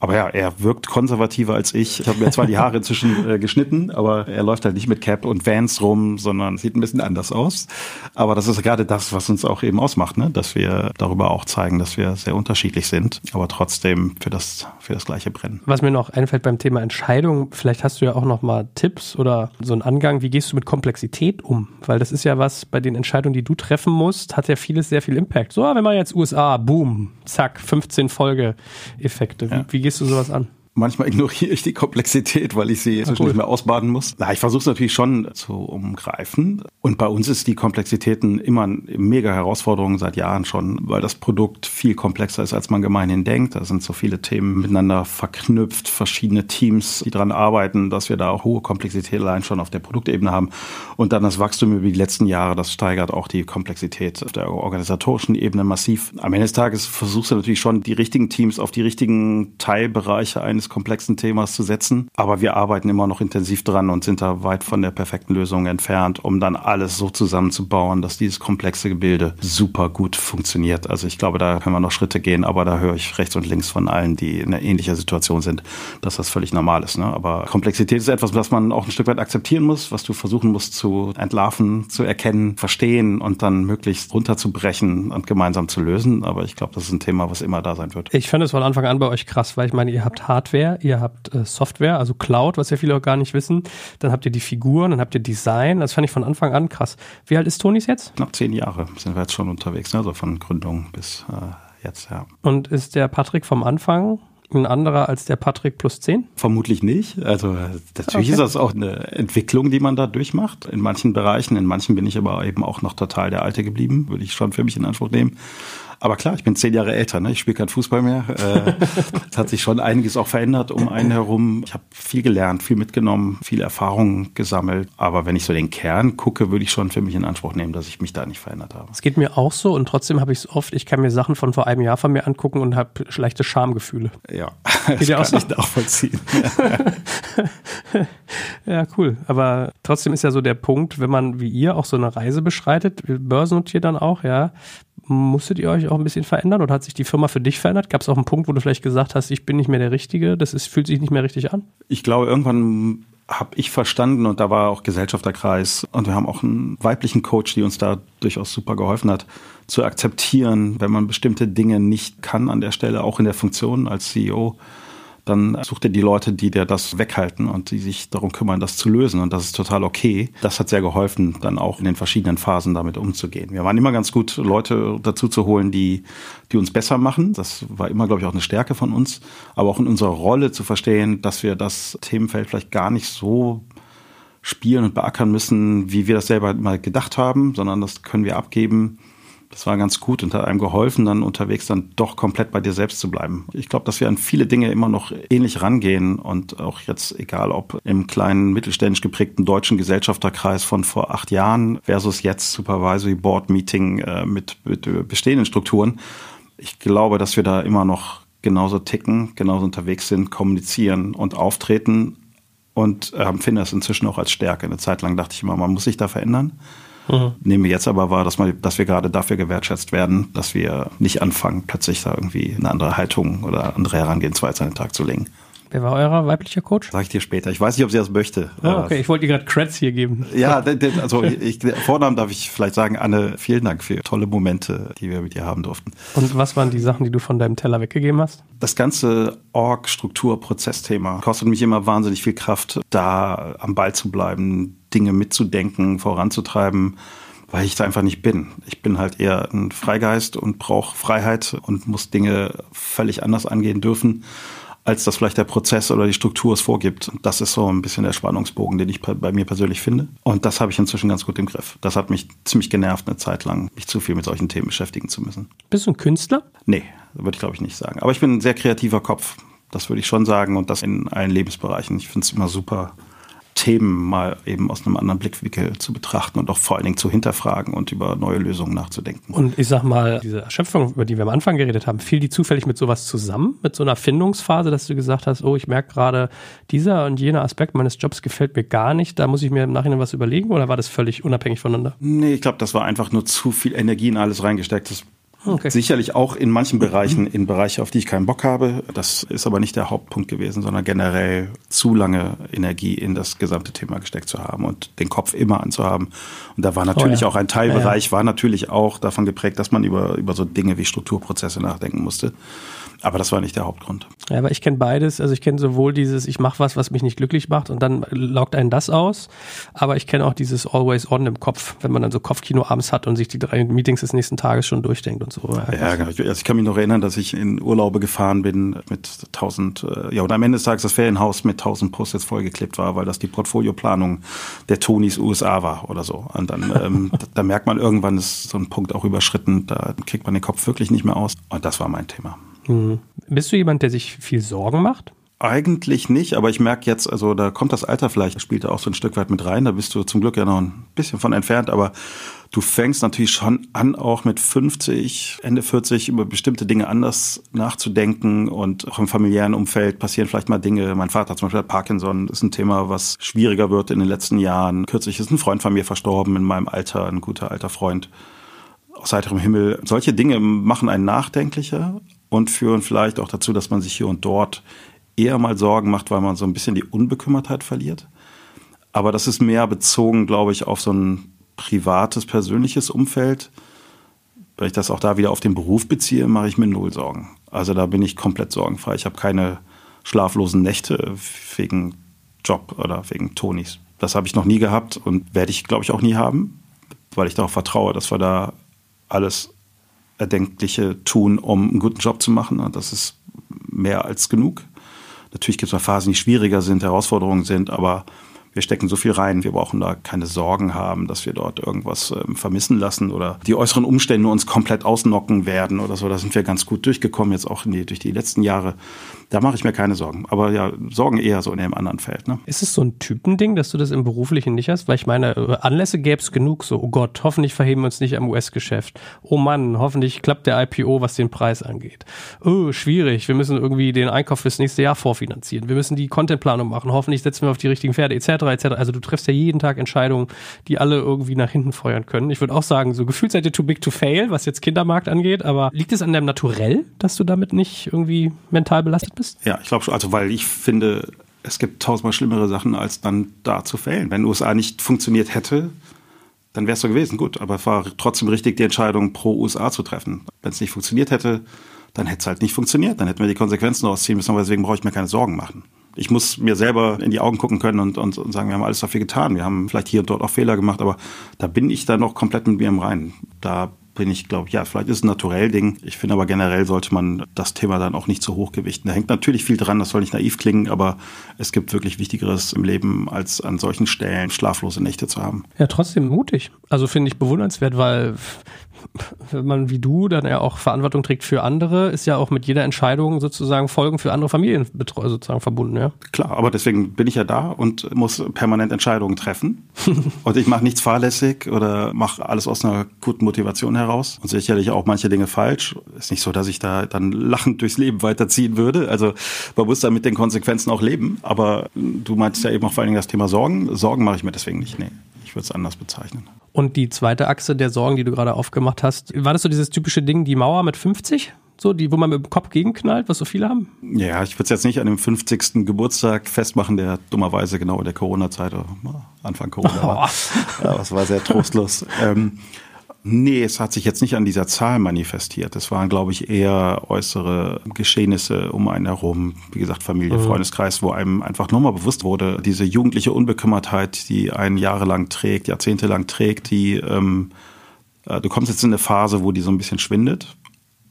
aber ja, er wirkt konservativer als ich. Ich habe mir zwar die Haare inzwischen äh, geschnitten, aber er läuft halt nicht mit Cap und Vans rum, sondern sieht ein bisschen anders aus. Aber das ist gerade das, was uns auch eben ausmacht, ne? dass wir darüber auch zeigen, dass wir sehr unterschiedlich sind, aber trotzdem für das, für das gleiche brennen. Was mir noch einfällt beim Thema Entscheidung, vielleicht hast du ja auch noch mal Tipps oder so einen Angang, wie gehst du mit Komplexität um? Weil das ist ja was bei den Entscheidungen, die du treffen musst, hat ja vieles sehr viel Impact. So, wenn man jetzt USA, boom, zack, 15 Folgeeffekte. Wie, ja. wie gehst du sowas an? Manchmal ignoriere ich die Komplexität, weil ich sie ja, cool. nicht mehr ausbaden muss. Na, ich versuche es natürlich schon zu umgreifen. Und bei uns ist die Komplexitäten immer eine mega Herausforderung seit Jahren schon, weil das Produkt viel komplexer ist, als man gemeinhin denkt. Da sind so viele Themen miteinander verknüpft, verschiedene Teams, die daran arbeiten, dass wir da auch hohe Komplexität allein schon auf der Produktebene haben. Und dann das Wachstum über die letzten Jahre, das steigert auch die Komplexität auf der organisatorischen Ebene massiv. Am Ende des Tages versuchst du natürlich schon, die richtigen Teams auf die richtigen Teilbereiche eines eines komplexen Themas zu setzen. Aber wir arbeiten immer noch intensiv dran und sind da weit von der perfekten Lösung entfernt, um dann alles so zusammenzubauen, dass dieses komplexe Gebilde super gut funktioniert. Also ich glaube, da können wir noch Schritte gehen, aber da höre ich rechts und links von allen, die in einer ähnlichen Situation sind, dass das völlig normal ist. Ne? Aber Komplexität ist etwas, was man auch ein Stück weit akzeptieren muss, was du versuchen musst zu entlarven, zu erkennen, verstehen und dann möglichst runterzubrechen und gemeinsam zu lösen. Aber ich glaube, das ist ein Thema, was immer da sein wird. Ich fand es von Anfang an bei euch krass, weil ich meine, ihr habt Hardware Hardware, ihr habt äh, Software, also Cloud, was ja viele auch gar nicht wissen. Dann habt ihr die Figuren, dann habt ihr Design. Das fand ich von Anfang an krass. Wie alt ist Tonis jetzt? Knapp zehn Jahre sind wir jetzt schon unterwegs, ne? also von Gründung bis äh, jetzt, ja. Und ist der Patrick vom Anfang ein anderer als der Patrick plus 10? Vermutlich nicht. Also natürlich okay. ist das auch eine Entwicklung, die man da durchmacht. In manchen Bereichen, in manchen bin ich aber eben auch noch total der Alte geblieben, würde ich schon für mich in Anspruch nehmen. Aber klar, ich bin zehn Jahre älter, ne? ich spiele kein Fußball mehr. Äh, es hat sich schon einiges auch verändert um einen herum. Ich habe viel gelernt, viel mitgenommen, viel Erfahrung gesammelt. Aber wenn ich so den Kern gucke, würde ich schon für mich in Anspruch nehmen, dass ich mich da nicht verändert habe. Es geht mir auch so und trotzdem habe ich es oft, ich kann mir Sachen von vor einem Jahr von mir angucken und habe schlechte Schamgefühle. Ja, das geht kann so? ich nachvollziehen. ja, cool. Aber trotzdem ist ja so der Punkt, wenn man wie ihr auch so eine Reise beschreitet, börsennotiert dann auch, ja, Musstet ihr euch auch ein bisschen verändern oder hat sich die Firma für dich verändert? Gab es auch einen Punkt, wo du vielleicht gesagt hast, ich bin nicht mehr der Richtige, das ist, fühlt sich nicht mehr richtig an? Ich glaube, irgendwann habe ich verstanden und da war auch Gesellschafterkreis und wir haben auch einen weiblichen Coach, die uns da durchaus super geholfen hat, zu akzeptieren, wenn man bestimmte Dinge nicht kann an der Stelle, auch in der Funktion als CEO, dann sucht er die Leute, die dir das weghalten und die sich darum kümmern, das zu lösen. Und das ist total okay. Das hat sehr geholfen, dann auch in den verschiedenen Phasen damit umzugehen. Wir waren immer ganz gut, Leute dazu zu holen, die, die uns besser machen. Das war immer, glaube ich, auch eine Stärke von uns. Aber auch in unserer Rolle zu verstehen, dass wir das Themenfeld vielleicht gar nicht so spielen und beackern müssen, wie wir das selber mal gedacht haben, sondern das können wir abgeben das war ganz gut und hat einem geholfen, dann unterwegs dann doch komplett bei dir selbst zu bleiben. Ich glaube, dass wir an viele Dinge immer noch ähnlich rangehen und auch jetzt, egal ob im kleinen mittelständisch geprägten deutschen Gesellschafterkreis von vor acht Jahren versus jetzt Supervisory Board Meeting äh, mit, mit bestehenden Strukturen. Ich glaube, dass wir da immer noch genauso ticken, genauso unterwegs sind, kommunizieren und auftreten und äh, finde das inzwischen auch als Stärke. Eine Zeit lang dachte ich immer, man muss sich da verändern. Mhm. Nehmen wir jetzt aber wahr, dass, man, dass wir gerade dafür gewertschätzt werden, dass wir nicht anfangen, plötzlich da irgendwie eine andere Haltung oder andere Herangehensweise an den Tag zu legen. Wer war euer weiblicher Coach? Sag ich dir später. Ich weiß nicht, ob sie das möchte. Ah, okay, ich wollte dir gerade Creds hier geben. Ja, also ich, Vornamen darf ich vielleicht sagen, Anne, vielen Dank für tolle Momente, die wir mit dir haben durften. Und was waren die Sachen, die du von deinem Teller weggegeben hast? Das ganze Org-Struktur-Prozessthema kostet mich immer wahnsinnig viel Kraft, da am Ball zu bleiben, Dinge mitzudenken, voranzutreiben weil ich da einfach nicht bin. Ich bin halt eher ein Freigeist und brauche Freiheit und muss Dinge völlig anders angehen dürfen als das vielleicht der Prozess oder die Struktur es vorgibt. Das ist so ein bisschen der Spannungsbogen, den ich bei mir persönlich finde. Und das habe ich inzwischen ganz gut im Griff. Das hat mich ziemlich genervt, eine Zeit lang mich zu viel mit solchen Themen beschäftigen zu müssen. Bist du ein Künstler? Nee, würde ich glaube ich nicht sagen. Aber ich bin ein sehr kreativer Kopf. Das würde ich schon sagen und das in allen Lebensbereichen. Ich finde es immer super, Themen mal eben aus einem anderen Blickwinkel zu betrachten und auch vor allen Dingen zu hinterfragen und über neue Lösungen nachzudenken. Und ich sag mal, diese Erschöpfung, über die wir am Anfang geredet haben, fiel die zufällig mit sowas zusammen, mit so einer Findungsphase, dass du gesagt hast, oh, ich merke gerade, dieser und jener Aspekt meines Jobs gefällt mir gar nicht, da muss ich mir im Nachhinein was überlegen oder war das völlig unabhängig voneinander? Nee, ich glaube, das war einfach nur zu viel Energie in alles reingesteckt. Das Okay. Sicherlich auch in manchen Bereichen, in Bereiche, auf die ich keinen Bock habe. Das ist aber nicht der Hauptpunkt gewesen, sondern generell zu lange Energie in das gesamte Thema gesteckt zu haben und den Kopf immer anzuhaben. Und da war natürlich oh ja. auch ein Teilbereich, ja, ja. war natürlich auch davon geprägt, dass man über, über so Dinge wie Strukturprozesse nachdenken musste. Aber das war nicht der Hauptgrund. Ja, aber ich kenne beides. Also ich kenne sowohl dieses, ich mache was, was mich nicht glücklich macht und dann lockt einen das aus. Aber ich kenne auch dieses Always On im Kopf, wenn man dann so Kopfkino abends hat und sich die drei Meetings des nächsten Tages schon durchdenkt und so. Ja, genau. Also ich kann mich noch erinnern, dass ich in Urlaube gefahren bin mit tausend, äh, ja, und am Ende des Tages das Ferienhaus mit tausend Post-its vollgeklebt war, weil das die Portfolioplanung der Tonis USA war oder so. Und dann, ähm, da, da merkt man irgendwann ist so ein Punkt auch überschritten, da kriegt man den Kopf wirklich nicht mehr aus. Und das war mein Thema. Mhm. Bist du jemand, der sich viel Sorgen macht? Eigentlich nicht, aber ich merke jetzt, also da kommt das Alter vielleicht, spielt auch so ein Stück weit mit rein. Da bist du zum Glück ja noch ein bisschen von entfernt, aber du fängst natürlich schon an, auch mit 50, Ende 40 über bestimmte Dinge anders nachzudenken und auch im familiären Umfeld passieren vielleicht mal Dinge. Mein Vater zum Beispiel hat Parkinson, ist ein Thema, was schwieriger wird in den letzten Jahren. Kürzlich ist ein Freund von mir verstorben in meinem Alter, ein guter alter Freund aus heiterem Himmel. Solche Dinge machen einen nachdenklicher, und führen vielleicht auch dazu, dass man sich hier und dort eher mal Sorgen macht, weil man so ein bisschen die Unbekümmertheit verliert. Aber das ist mehr bezogen, glaube ich, auf so ein privates, persönliches Umfeld. Wenn ich das auch da wieder auf den Beruf beziehe, mache ich mir null Sorgen. Also da bin ich komplett sorgenfrei. Ich habe keine schlaflosen Nächte wegen Job oder wegen Tonis. Das habe ich noch nie gehabt und werde ich, glaube ich, auch nie haben, weil ich darauf vertraue, dass wir da alles Erdenkliche tun, um einen guten Job zu machen. Das ist mehr als genug. Natürlich gibt es mal Phasen, die schwieriger sind, Herausforderungen sind, aber wir stecken so viel rein, wir brauchen da keine Sorgen haben, dass wir dort irgendwas ähm, vermissen lassen oder die äußeren Umstände uns komplett ausnocken werden oder so. Da sind wir ganz gut durchgekommen, jetzt auch die, durch die letzten Jahre. Da mache ich mir keine Sorgen. Aber ja, Sorgen eher so in dem anderen Feld. Ne? Ist es so ein Typending, dass du das im Beruflichen nicht hast? Weil ich meine, äh, Anlässe gäbe es genug. So, oh Gott, hoffentlich verheben wir uns nicht am US-Geschäft. Oh Mann, hoffentlich klappt der IPO, was den Preis angeht. Oh, schwierig. Wir müssen irgendwie den Einkauf fürs nächste Jahr vorfinanzieren. Wir müssen die Contentplanung machen. Hoffentlich setzen wir auf die richtigen Pferde, etc., etc. Also du triffst ja jeden Tag Entscheidungen, die alle irgendwie nach hinten feuern können. Ich würde auch sagen, so gefühlt seid ihr too big to fail, was jetzt Kindermarkt angeht. Aber liegt es an deinem Naturell, dass du damit nicht irgendwie mental belastet bist? Bist? Ja, ich glaube schon. Also, weil ich finde, es gibt tausendmal schlimmere Sachen, als dann da zu fällen. Wenn USA nicht funktioniert hätte, dann wäre es so gewesen. Gut, aber es war trotzdem richtig, die Entscheidung pro USA zu treffen. Wenn es nicht funktioniert hätte, dann hätte es halt nicht funktioniert. Dann hätten wir die Konsequenzen ausziehen müssen, aber deswegen brauche ich mir keine Sorgen machen. Ich muss mir selber in die Augen gucken können und, und, und sagen, wir haben alles dafür getan. Wir haben vielleicht hier und dort auch Fehler gemacht, aber da bin ich dann noch komplett mit mir im Reinen. Da bin ich, glaube ich, ja, vielleicht ist es ein naturell Ding. Ich finde aber generell sollte man das Thema dann auch nicht zu hoch gewichten. Da hängt natürlich viel dran, das soll nicht naiv klingen, aber es gibt wirklich Wichtigeres im Leben, als an solchen Stellen schlaflose Nächte zu haben. Ja, trotzdem mutig. Also finde ich bewundernswert, weil wenn man wie du dann ja auch Verantwortung trägt für andere, ist ja auch mit jeder Entscheidung sozusagen Folgen für andere Familien sozusagen verbunden, ja. Klar, aber deswegen bin ich ja da und muss permanent Entscheidungen treffen. und ich mache nichts fahrlässig oder mache alles aus einer guten Motivation heraus. Und sicherlich auch manche Dinge falsch. Ist nicht so, dass ich da dann lachend durchs Leben weiterziehen würde. Also man muss da mit den Konsequenzen auch leben. Aber du meintest ja eben auch vor allen Dingen das Thema Sorgen. Sorgen mache ich mir deswegen nicht. Nee, ich würde es anders bezeichnen. Und die zweite Achse der Sorgen, die du gerade aufgemacht hast, war das so dieses typische Ding, die Mauer mit 50? So, die, wo man mit dem Kopf gegenknallt, was so viele haben? Ja, ich würde es jetzt nicht an dem 50. Geburtstag festmachen, der dummerweise genau in der Corona-Zeit, Anfang Corona war. Ja, das war sehr trostlos. ähm, Nee, es hat sich jetzt nicht an dieser Zahl manifestiert. Es waren, glaube ich, eher äußere Geschehnisse um einen herum. Wie gesagt, Familie, mhm. Freundeskreis, wo einem einfach nur mal bewusst wurde, diese jugendliche Unbekümmertheit, die einen jahrelang trägt, jahrzehntelang trägt, die, ähm, äh, du kommst jetzt in eine Phase, wo die so ein bisschen schwindet.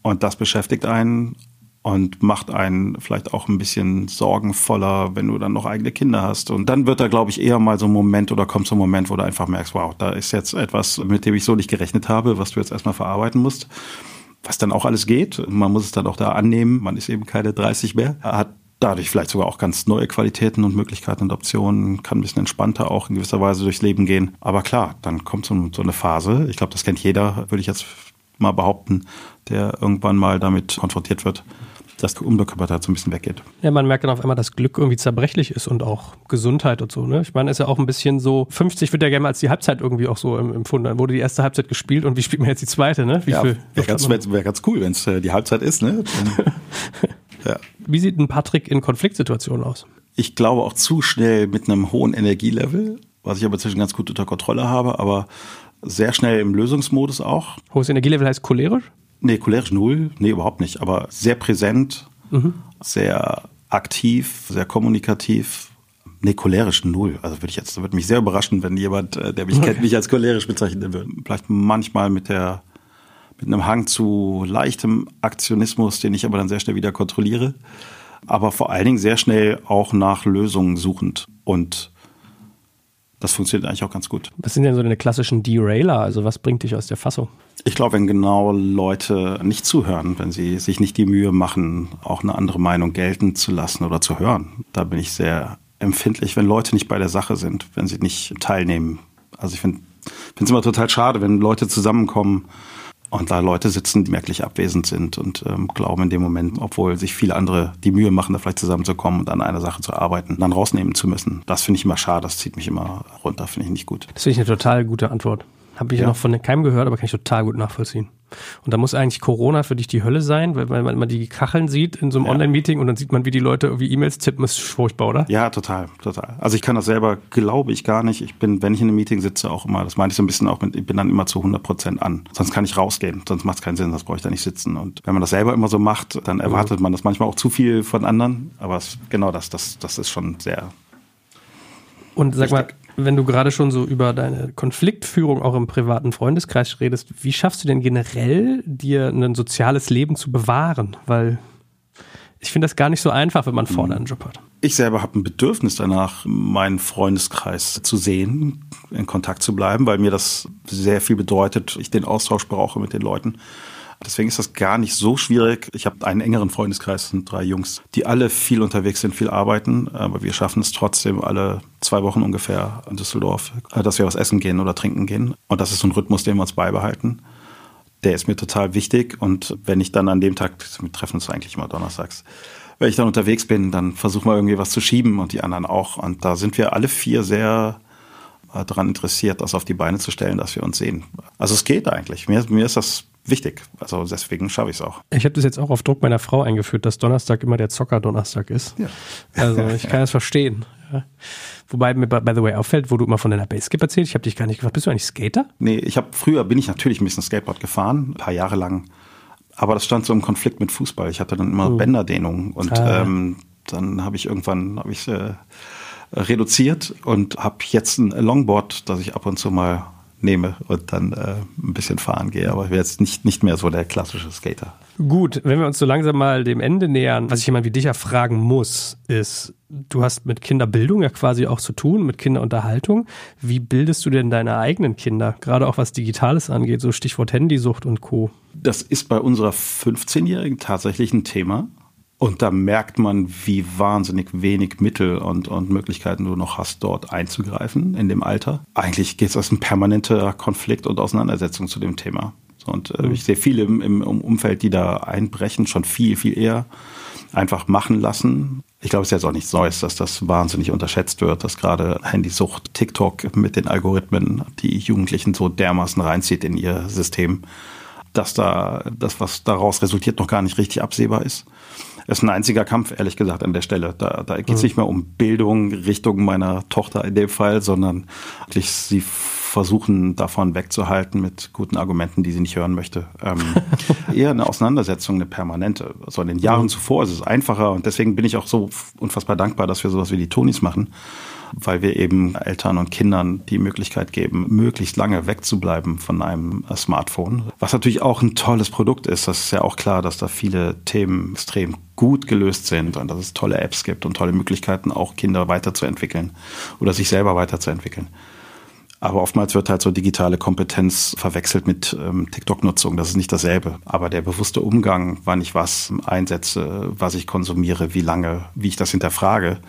Und das beschäftigt einen und macht einen vielleicht auch ein bisschen sorgenvoller, wenn du dann noch eigene Kinder hast. Und dann wird da, glaube ich, eher mal so ein Moment oder kommt so ein Moment, wo du einfach merkst, wow, da ist jetzt etwas, mit dem ich so nicht gerechnet habe, was du jetzt erstmal verarbeiten musst. Was dann auch alles geht. Man muss es dann auch da annehmen. Man ist eben keine 30 mehr. Hat dadurch vielleicht sogar auch ganz neue Qualitäten und Möglichkeiten und Optionen, kann ein bisschen entspannter auch in gewisser Weise durchs Leben gehen. Aber klar, dann kommt so, so eine Phase, ich glaube, das kennt jeder, würde ich jetzt mal behaupten, der irgendwann mal damit konfrontiert wird, dass die Unbekümmertheit so ein bisschen weggeht. Ja, man merkt dann auf einmal, dass Glück irgendwie zerbrechlich ist und auch Gesundheit und so. Ne? Ich meine, ist ja auch ein bisschen so, 50 wird ja gerne mal als die Halbzeit irgendwie auch so empfunden. Dann wurde die erste Halbzeit gespielt und wie spielt man jetzt die zweite? Ne? Wie ja, wäre ganz, wär ganz cool, wenn es äh, die Halbzeit ist. Ne? ja. Wie sieht ein Patrick in Konfliktsituationen aus? Ich glaube auch zu schnell mit einem hohen Energielevel, was ich aber zwischen ganz gut unter Kontrolle habe, aber sehr schnell im Lösungsmodus auch. Hohes Energielevel heißt cholerisch? Nee, cholerisch null. Nee, überhaupt nicht. Aber sehr präsent, mhm. sehr aktiv, sehr kommunikativ. Nee, cholerisch null. Also würde ich jetzt, würde mich sehr überraschen, wenn jemand, äh, der mich okay. kennt, mich als cholerisch bezeichnen würde. Vielleicht manchmal mit der, mit einem Hang zu leichtem Aktionismus, den ich aber dann sehr schnell wieder kontrolliere. Aber vor allen Dingen sehr schnell auch nach Lösungen suchend und das funktioniert eigentlich auch ganz gut. Was sind denn so deine klassischen Derailer? Also was bringt dich aus der Fassung? Ich glaube, wenn genau Leute nicht zuhören, wenn sie sich nicht die Mühe machen, auch eine andere Meinung gelten zu lassen oder zu hören, da bin ich sehr empfindlich, wenn Leute nicht bei der Sache sind, wenn sie nicht teilnehmen. Also ich finde es immer total schade, wenn Leute zusammenkommen und da Leute sitzen, die merklich abwesend sind und ähm, glauben in dem Moment, obwohl sich viele andere die Mühe machen, da vielleicht zusammenzukommen und an einer Sache zu arbeiten, dann rausnehmen zu müssen. Das finde ich immer schade, das zieht mich immer runter, finde ich nicht gut. Das finde ich eine total gute Antwort. Habe ich ja. noch von keinem gehört, aber kann ich total gut nachvollziehen. Und da muss eigentlich Corona für dich die Hölle sein, weil, man die Kacheln sieht in so einem ja. Online-Meeting und dann sieht man, wie die Leute irgendwie E-Mails tippen, ist furchtbar, oder? Ja, total, total. Also ich kann das selber, glaube ich gar nicht. Ich bin, wenn ich in einem Meeting sitze, auch immer, das meine ich so ein bisschen auch mit, ich bin dann immer zu 100 Prozent an. Sonst kann ich rausgehen, sonst macht es keinen Sinn, sonst brauche ich da nicht sitzen. Und wenn man das selber immer so macht, dann erwartet mhm. man das manchmal auch zu viel von anderen. Aber es, genau das, das, das ist schon sehr. Und sag wichtig. mal, wenn du gerade schon so über deine Konfliktführung auch im privaten Freundeskreis redest, wie schaffst du denn generell, dir ein soziales Leben zu bewahren? Weil ich finde das gar nicht so einfach, wenn man vorne einen Job hat. Ich selber habe ein Bedürfnis danach, meinen Freundeskreis zu sehen, in Kontakt zu bleiben, weil mir das sehr viel bedeutet, ich den Austausch brauche mit den Leuten. Deswegen ist das gar nicht so schwierig. Ich habe einen engeren Freundeskreis, sind drei Jungs, die alle viel unterwegs sind, viel arbeiten, aber wir schaffen es trotzdem alle zwei Wochen ungefähr in Düsseldorf, äh, dass wir was essen gehen oder trinken gehen. Und das ist so ein Rhythmus, den wir uns beibehalten. Der ist mir total wichtig. Und wenn ich dann an dem Tag, wir treffen uns eigentlich immer donnerstags, wenn ich dann unterwegs bin, dann versuchen wir irgendwie was zu schieben und die anderen auch. Und da sind wir alle vier sehr äh, daran interessiert, das auf die Beine zu stellen, dass wir uns sehen. Also es geht eigentlich. Mir, mir ist das wichtig. Also deswegen schaffe ich es auch. Ich habe das jetzt auch auf Druck meiner Frau eingeführt, dass Donnerstag immer der Zocker-Donnerstag ist. Ja. Also ich kann das verstehen. Ja. Wobei mir, by the way, auffällt, wo du immer von deiner Baseskip erzählt, ich habe dich gar nicht gefragt, bist du eigentlich Skater? Nee, ich habe früher bin ich natürlich ein bisschen Skateboard gefahren, ein paar Jahre lang. Aber das stand so im Konflikt mit Fußball. Ich hatte dann immer uh. Bänderdehnungen und ah. ähm, dann habe ich irgendwann habe ich äh, reduziert und habe jetzt ein Longboard, das ich ab und zu mal nehme und dann äh, ein bisschen fahren gehe. Aber ich wäre jetzt nicht, nicht mehr so der klassische Skater. Gut, wenn wir uns so langsam mal dem Ende nähern, was ich jemand wie dich ja fragen muss, ist, du hast mit Kinderbildung ja quasi auch zu tun, mit Kinderunterhaltung. Wie bildest du denn deine eigenen Kinder, gerade auch was Digitales angeht, so Stichwort Handysucht und Co.? Das ist bei unserer 15-Jährigen tatsächlich ein Thema. Und da merkt man, wie wahnsinnig wenig Mittel und, und Möglichkeiten du noch hast, dort einzugreifen in dem Alter. Eigentlich geht es als ein permanenter Konflikt und Auseinandersetzung zu dem Thema. Und äh, mhm. ich sehe viele im, im Umfeld, die da einbrechen, schon viel, viel eher einfach machen lassen. Ich glaube, es ist jetzt auch nichts Neues, dass das wahnsinnig unterschätzt wird, dass gerade Handysucht, TikTok mit den Algorithmen die Jugendlichen so dermaßen reinzieht in ihr System, dass da das, was daraus resultiert, noch gar nicht richtig absehbar ist. Das ist ein einziger Kampf, ehrlich gesagt, an der Stelle. Da, da geht es mhm. nicht mehr um Bildung Richtung meiner Tochter in dem Fall, sondern wirklich sie versuchen, davon wegzuhalten mit guten Argumenten, die sie nicht hören möchte. Ähm, eher eine Auseinandersetzung, eine permanente. Also in den Jahren mhm. zuvor ist es einfacher und deswegen bin ich auch so unfassbar dankbar, dass wir sowas wie die Tonis machen weil wir eben Eltern und Kindern die Möglichkeit geben, möglichst lange wegzubleiben von einem Smartphone. Was natürlich auch ein tolles Produkt ist. Das ist ja auch klar, dass da viele Themen extrem gut gelöst sind und dass es tolle Apps gibt und tolle Möglichkeiten, auch Kinder weiterzuentwickeln oder sich selber weiterzuentwickeln. Aber oftmals wird halt so digitale Kompetenz verwechselt mit ähm, TikTok-Nutzung. Das ist nicht dasselbe. Aber der bewusste Umgang, wann ich was einsetze, was ich konsumiere, wie lange, wie ich das hinterfrage,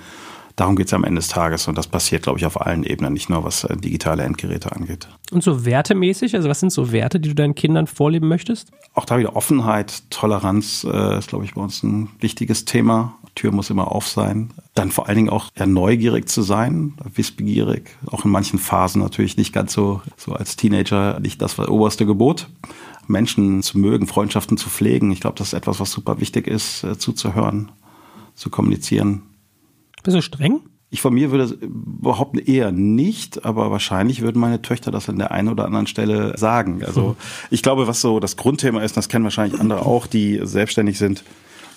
darum geht es am Ende des Tages. Und das passiert, glaube ich, auf allen Ebenen, nicht nur was äh, digitale Endgeräte angeht. Und so wertemäßig, also was sind so Werte, die du deinen Kindern vorleben möchtest? Auch da wieder Offenheit, Toleranz äh, ist, glaube ich, bei uns ein wichtiges Thema. Tür muss immer auf sein. Dann vor allen Dingen auch ja, neugierig zu sein, wissbegierig. Auch in manchen Phasen natürlich nicht ganz so, so als Teenager nicht das oberste Gebot. Menschen zu mögen, Freundschaften zu pflegen. Ich glaube, das ist etwas, was super wichtig ist, äh, zuzuhören, zu kommunizieren. Bist du streng? Ich von mir würde behaupten eher nicht, aber wahrscheinlich würden meine Töchter das an der einen oder anderen Stelle sagen. Also hm. ich glaube, was so das Grundthema ist, das kennen wahrscheinlich andere auch, die selbstständig sind,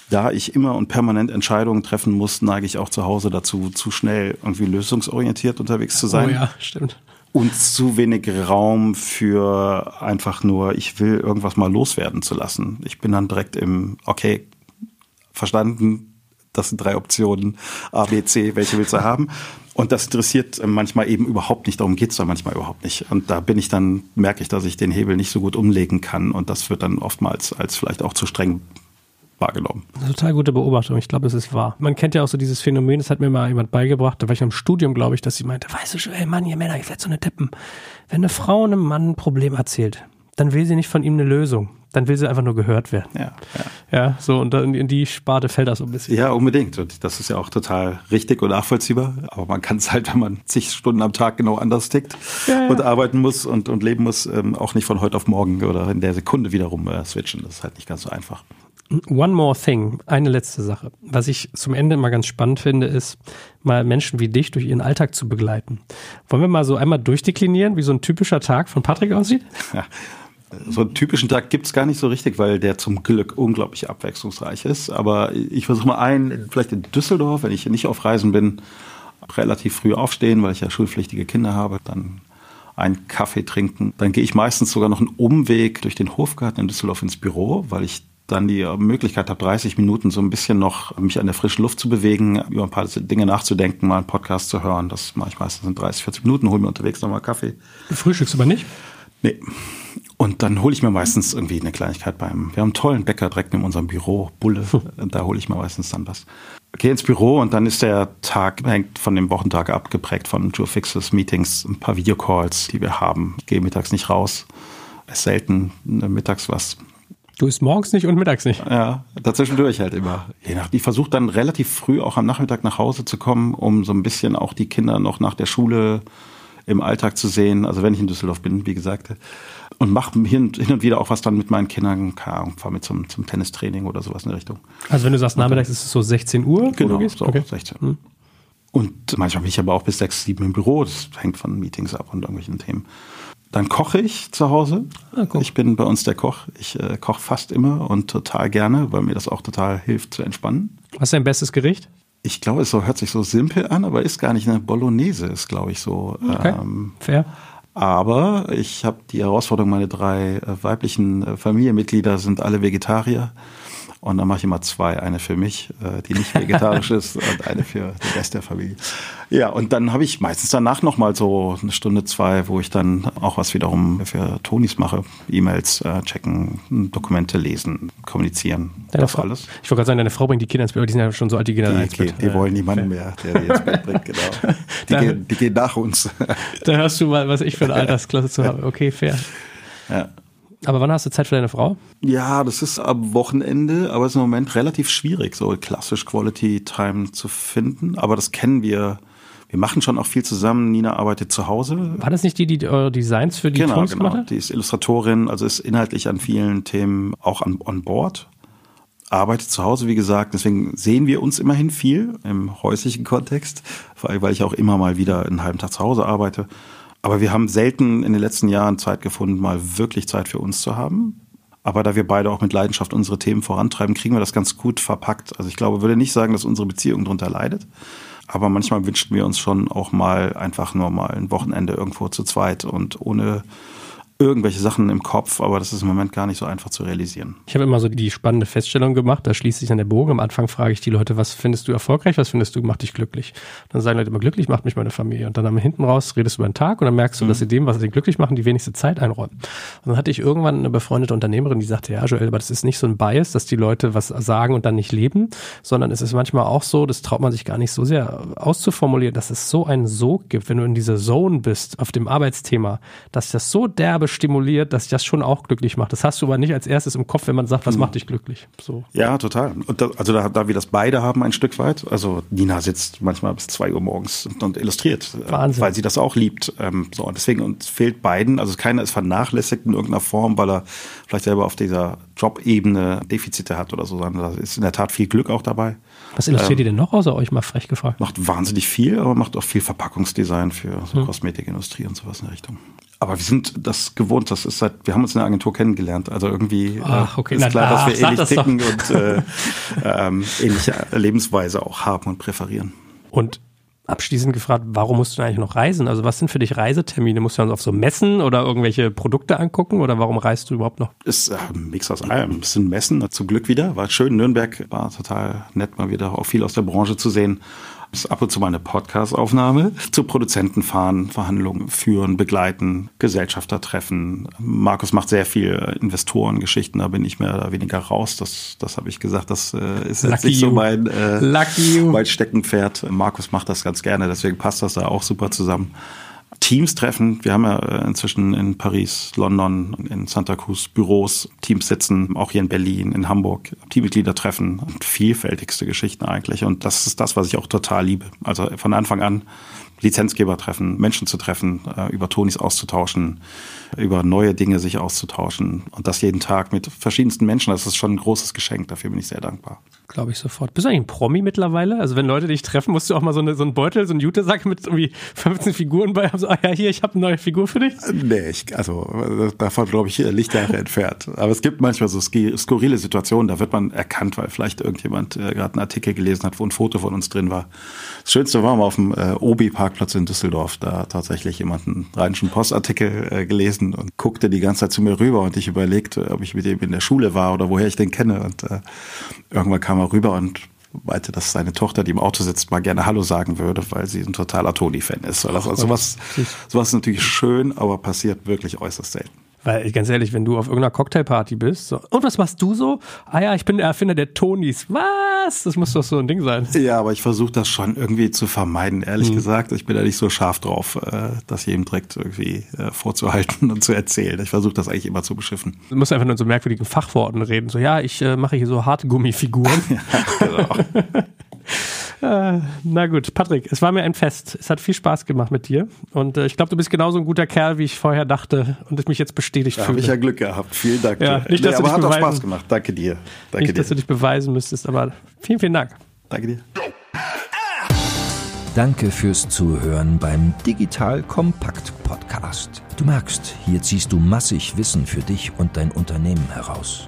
da ich immer und permanent Entscheidungen treffen muss, neige ich auch zu Hause dazu, zu schnell irgendwie lösungsorientiert unterwegs zu sein. Oh ja, stimmt. Und zu wenig Raum für einfach nur, ich will irgendwas mal loswerden zu lassen. Ich bin dann direkt im, okay, verstanden, das sind drei Optionen, A, B, C, welche willst du haben? Und das interessiert manchmal eben überhaupt nicht, darum geht's dann manchmal überhaupt nicht. Und da bin ich dann, merke ich, dass ich den Hebel nicht so gut umlegen kann und das wird dann oftmals als vielleicht auch zu streng wahrgenommen. Total gute Beobachtung. Ich glaube, es ist wahr. Man kennt ja auch so dieses Phänomen, das hat mir mal jemand beigebracht, da war ich im Studium, glaube ich, dass sie meinte, weißt du schon, ey Mann, ihr Männer, ihr seid so eine Tippen. Wenn eine Frau einem Mann ein Problem erzählt, dann will sie nicht von ihm eine Lösung. Dann will sie einfach nur gehört werden. Ja, ja. ja so und dann in die Sparte fällt das so ein bisschen. Ja, unbedingt. Und das ist ja auch total richtig und nachvollziehbar. Aber man kann es halt, wenn man zig Stunden am Tag genau anders tickt ja. und arbeiten muss und, und leben muss, ähm, auch nicht von heute auf morgen oder in der Sekunde wiederum äh, switchen. Das ist halt nicht ganz so einfach. One more thing, eine letzte Sache. Was ich zum Ende immer ganz spannend finde, ist, mal Menschen wie dich durch ihren Alltag zu begleiten. Wollen wir mal so einmal durchdeklinieren, wie so ein typischer Tag von Patrick aussieht? Ja. So einen typischen Tag gibt's gar nicht so richtig, weil der zum Glück unglaublich abwechslungsreich ist. Aber ich versuche mal einen, vielleicht in Düsseldorf, wenn ich nicht auf Reisen bin, relativ früh aufstehen, weil ich ja schulpflichtige Kinder habe, dann einen Kaffee trinken. Dann gehe ich meistens sogar noch einen Umweg durch den Hofgarten in Düsseldorf ins Büro, weil ich dann die Möglichkeit habe, 30 Minuten so ein bisschen noch mich an der frischen Luft zu bewegen, über ein paar Dinge nachzudenken, mal einen Podcast zu hören. Das mache ich meistens in 30, 40 Minuten, hole mir unterwegs nochmal Kaffee. Du frühstückst aber nicht? Nee. Und dann hole ich mir meistens irgendwie eine Kleinigkeit beim. Wir haben einen tollen Bäcker direkt in unserem Büro, Bulle. da hole ich mir meistens dann was. Gehe ins Büro und dann ist der Tag, hängt von dem Wochentag ab, geprägt von Fixes, Meetings, ein paar Videocalls, die wir haben. Ich gehe mittags nicht raus. Es ist selten mittags was Du isst morgens nicht und mittags nicht. Ja, dazwischendurch halt immer. Je nach, ich versuche dann relativ früh auch am Nachmittag nach Hause zu kommen, um so ein bisschen auch die Kinder noch nach der Schule im Alltag zu sehen. Also wenn ich in Düsseldorf bin, wie gesagt. Und mache hin, hin und wieder auch was dann mit meinen Kindern. Keine Ahnung, fahre mit zum, zum Tennistraining oder sowas in der Richtung. Also wenn du sagst, nachmittags ist es so 16 Uhr? Genau, so okay. 16. Hm. Und manchmal bin ich aber auch bis 6, 7 im Büro. Das hängt von Meetings ab und irgendwelchen Themen. Dann koche ich zu Hause. Ah, ich bin bei uns der Koch. Ich äh, koche fast immer und total gerne, weil mir das auch total hilft zu entspannen. Was ist dein bestes Gericht? Ich glaube, es so, hört sich so simpel an, aber ist gar nicht eine Bolognese, ist glaube ich so. Okay. Ähm, Fair. Aber ich habe die Herausforderung, meine drei äh, weiblichen äh, Familienmitglieder sind alle Vegetarier. Und dann mache ich immer zwei. Eine für mich, äh, die nicht vegetarisch ist, und eine für den Rest der Familie. Ja, und dann habe ich meistens danach nochmal so eine Stunde, zwei, wo ich dann auch was wiederum für Tonis mache. E-Mails äh, checken, Dokumente lesen, kommunizieren. Deine das Frau, alles. Ich wollte gerade sagen, deine Frau bringt die Kinder ins Bett, die sind ja schon so alt, die die, ins Bett. Die, wollen niemanden mehr, der die ins Bett bringt, genau. Die, da, gehen, die gehen nach uns. da hörst du mal, was ich für eine Altersklasse zu habe. Okay, fair. Ja. Aber wann hast du Zeit für deine Frau? Ja, das ist am Wochenende, aber es ist im Moment relativ schwierig, so klassisch Quality Time zu finden. Aber das kennen wir. Wir machen schon auch viel zusammen. Nina arbeitet zu Hause. War das nicht die, die eure Designs für die genau, Tons genau. Die ist Illustratorin, also ist inhaltlich an vielen Themen auch an, on board. Arbeitet zu Hause, wie gesagt. Deswegen sehen wir uns immerhin viel im häuslichen Kontext, weil ich auch immer mal wieder einen halben Tag zu Hause arbeite. Aber wir haben selten in den letzten Jahren Zeit gefunden, mal wirklich Zeit für uns zu haben. Aber da wir beide auch mit Leidenschaft unsere Themen vorantreiben, kriegen wir das ganz gut verpackt. Also ich glaube, würde nicht sagen, dass unsere Beziehung darunter leidet. Aber manchmal wünschten wir uns schon auch mal einfach nur mal ein Wochenende irgendwo zu zweit und ohne irgendwelche Sachen im Kopf, aber das ist im Moment gar nicht so einfach zu realisieren. Ich habe immer so die spannende Feststellung gemacht, da schließt sich dann der Bogen. Am Anfang frage ich die Leute, was findest du erfolgreich, was findest du macht dich glücklich? Dann sagen Leute immer, glücklich macht mich meine Familie. Und dann am hinten raus redest du über den Tag und dann merkst du, mhm. dass sie dem, was sie glücklich machen, die wenigste Zeit einräumen. Und dann hatte ich irgendwann eine befreundete Unternehmerin, die sagte, ja Joel, aber das ist nicht so ein Bias, dass die Leute was sagen und dann nicht leben, sondern es ist manchmal auch so, das traut man sich gar nicht so sehr auszuformulieren, dass es so einen Sog gibt, wenn du in dieser Zone bist, auf dem Arbeitsthema, dass das so derbe stimuliert, dass das schon auch glücklich macht. Das hast du aber nicht als erstes im Kopf, wenn man sagt, was hm. macht dich glücklich. So. Ja, total. Und da, also da, da wir das beide haben ein Stück weit, also Nina sitzt manchmal bis zwei Uhr morgens und, und illustriert, äh, Wahnsinn. weil sie das auch liebt. Ähm, so, und deswegen uns fehlt beiden, also keiner ist vernachlässigt in irgendeiner Form, weil er vielleicht selber auf dieser Jobebene Defizite hat oder so, sondern da ist in der Tat viel Glück auch dabei. Was illustriert ähm, ihr denn noch außer euch mal frech gefragt? Macht wahnsinnig viel, aber macht auch viel Verpackungsdesign für so hm. Kosmetikindustrie und sowas in der Richtung. Aber wir sind das gewohnt, das ist seit, wir haben uns in der Agentur kennengelernt. Also irgendwie Ach, okay. äh, ist klar, dass wir ähnlich ticken doch. und äh, ähm, ähnliche Lebensweise auch haben und präferieren. Und abschließend gefragt, warum musst du eigentlich noch reisen? Also was sind für dich Reisetermine? Musst du dann auf so Messen oder irgendwelche Produkte angucken oder warum reist du überhaupt noch? Ist äh, ein Mix aus allem. Es sind Messen, zum Glück wieder. War schön. Nürnberg war total nett, mal wieder auch viel aus der Branche zu sehen ab und zu mal eine Podcast-Aufnahme, zu Produzenten fahren, Verhandlungen führen, begleiten, Gesellschafter treffen. Markus macht sehr viel Investorengeschichten, da bin ich mehr oder weniger raus. Das, das habe ich gesagt, das äh, ist jetzt nicht so mein, äh, mein Steckenpferd. Markus macht das ganz gerne, deswegen passt das da auch super zusammen. Teams treffen. Wir haben ja äh, inzwischen in Paris, London, in Santa Cruz Büros, Teams sitzen, auch hier in Berlin, in Hamburg, Teammitglieder treffen und vielfältigste Geschichten eigentlich. Und das ist das, was ich auch total liebe. Also von Anfang an Lizenzgeber treffen, Menschen zu treffen, äh, über Tonis auszutauschen, über neue Dinge sich auszutauschen und das jeden Tag mit verschiedensten Menschen. Das ist schon ein großes Geschenk. Dafür bin ich sehr dankbar. Glaube ich sofort. Bist du eigentlich ein Promi mittlerweile? Also wenn Leute dich treffen, musst du auch mal so, eine, so einen Beutel, so einen Jute-Sack mit irgendwie 15 Figuren bei haben, so, ah ja, hier, ich habe eine neue Figur für dich? Nee, ich, also davon glaube ich Lichtjahre entfernt. Aber es gibt manchmal so skurrile Situationen, da wird man erkannt, weil vielleicht irgendjemand äh, gerade einen Artikel gelesen hat, wo ein Foto von uns drin war. Das Schönste war mal auf dem äh, Obi-Parkplatz in Düsseldorf, da tatsächlich jemand einen Rheinischen Postartikel äh, gelesen und guckte die ganze Zeit zu mir rüber und ich überlegte, ob ich mit ihm in der Schule war oder woher ich den kenne. Und äh, irgendwann kam er rüber und meinte, dass seine Tochter, die im Auto sitzt, mal gerne Hallo sagen würde, weil sie ein totaler Toni-Fan ist. Also sowas, sowas ist natürlich schön, aber passiert wirklich äußerst selten. Weil ganz ehrlich, wenn du auf irgendeiner Cocktailparty bist, so, und was machst du so? Ah ja, ich bin der Erfinder der Tonis. Was? Das muss doch so ein Ding sein. Ja, aber ich versuche das schon irgendwie zu vermeiden, ehrlich mhm. gesagt. Ich bin da nicht so scharf drauf, äh, das jedem direkt irgendwie äh, vorzuhalten und zu erzählen. Ich versuche das eigentlich immer zu beschiffen. Du musst einfach nur in so merkwürdigen Fachworten reden. So, ja, ich äh, mache hier so Hartgummifiguren. ja, genau. Äh, na gut, Patrick, es war mir ein Fest. Es hat viel Spaß gemacht mit dir. Und äh, ich glaube, du bist genauso ein guter Kerl, wie ich vorher dachte und ich mich jetzt bestätigt da fühle. Habe ich ja Glück gehabt. Vielen Dank. Ja, nicht, dass nee, du aber hat auch Spaß gemacht. Danke dir. Danke nicht, dir. dass du dich beweisen müsstest, aber vielen, vielen Dank. Danke dir. Danke fürs Zuhören beim Digital Kompakt Podcast. Du merkst, hier ziehst du massig Wissen für dich und dein Unternehmen heraus.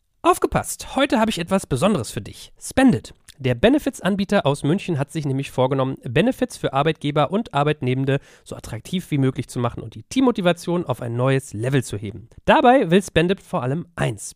Aufgepasst! Heute habe ich etwas Besonderes für dich. Spendit. Der Benefits-Anbieter aus München hat sich nämlich vorgenommen, Benefits für Arbeitgeber und Arbeitnehmende so attraktiv wie möglich zu machen und die Teammotivation auf ein neues Level zu heben. Dabei will Spendit vor allem eins: